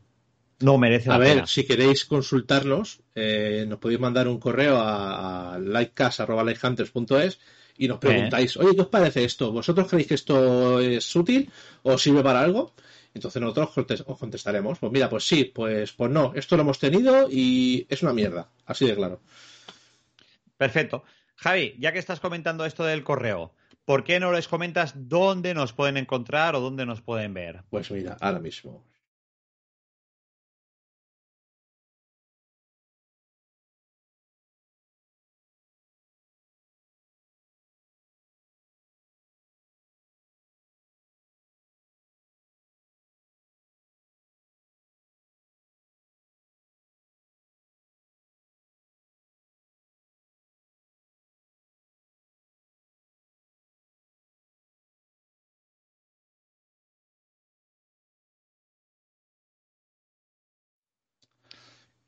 No merece la A ver, pena. si queréis consultarlos, eh, nos podéis mandar un correo a, a y nos preguntáis, oye, ¿qué os parece esto? ¿Vosotros creéis que esto es útil o sirve para algo? Entonces nosotros os contestaremos, pues mira, pues sí, pues, pues no, esto lo hemos tenido y es una mierda, así de claro. Perfecto. Javi, ya que estás comentando esto del correo, ¿por qué no les comentas dónde nos pueden encontrar o dónde nos pueden ver? Pues mira, ahora mismo.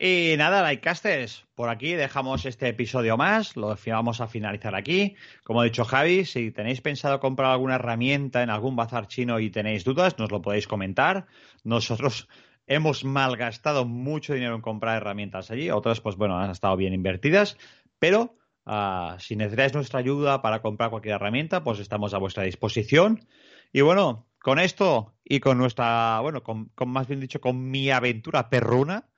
Y nada, Likecasters, por aquí dejamos este episodio más, lo vamos a finalizar aquí. Como ha dicho Javi, si tenéis pensado comprar alguna herramienta en algún bazar chino y tenéis dudas, nos lo podéis comentar. Nosotros hemos malgastado mucho dinero en comprar herramientas allí, otras pues bueno, han estado bien invertidas, pero uh, si necesitáis nuestra ayuda para comprar cualquier herramienta, pues estamos a vuestra disposición. Y bueno, con esto y con nuestra, bueno, con, con más bien dicho, con mi aventura perruna,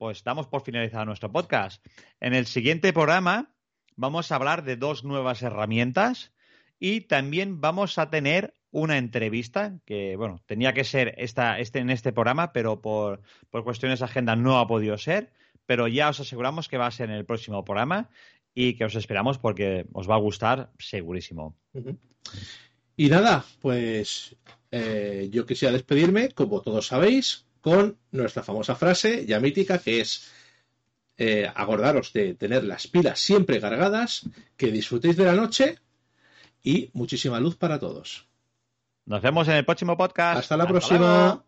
pues damos por finalizado nuestro podcast. En el siguiente programa vamos a hablar de dos nuevas herramientas y también vamos a tener una entrevista que, bueno, tenía que ser esta, este, en este programa, pero por, por cuestiones de agenda no ha podido ser. Pero ya os aseguramos que va a ser en el próximo programa y que os esperamos porque os va a gustar segurísimo. Y nada, pues eh, yo quisiera despedirme, como todos sabéis, con nuestra famosa frase ya mítica que es eh, acordaros de tener las pilas siempre cargadas, que disfrutéis de la noche y muchísima luz para todos. Nos vemos en el próximo podcast. Hasta la próxima.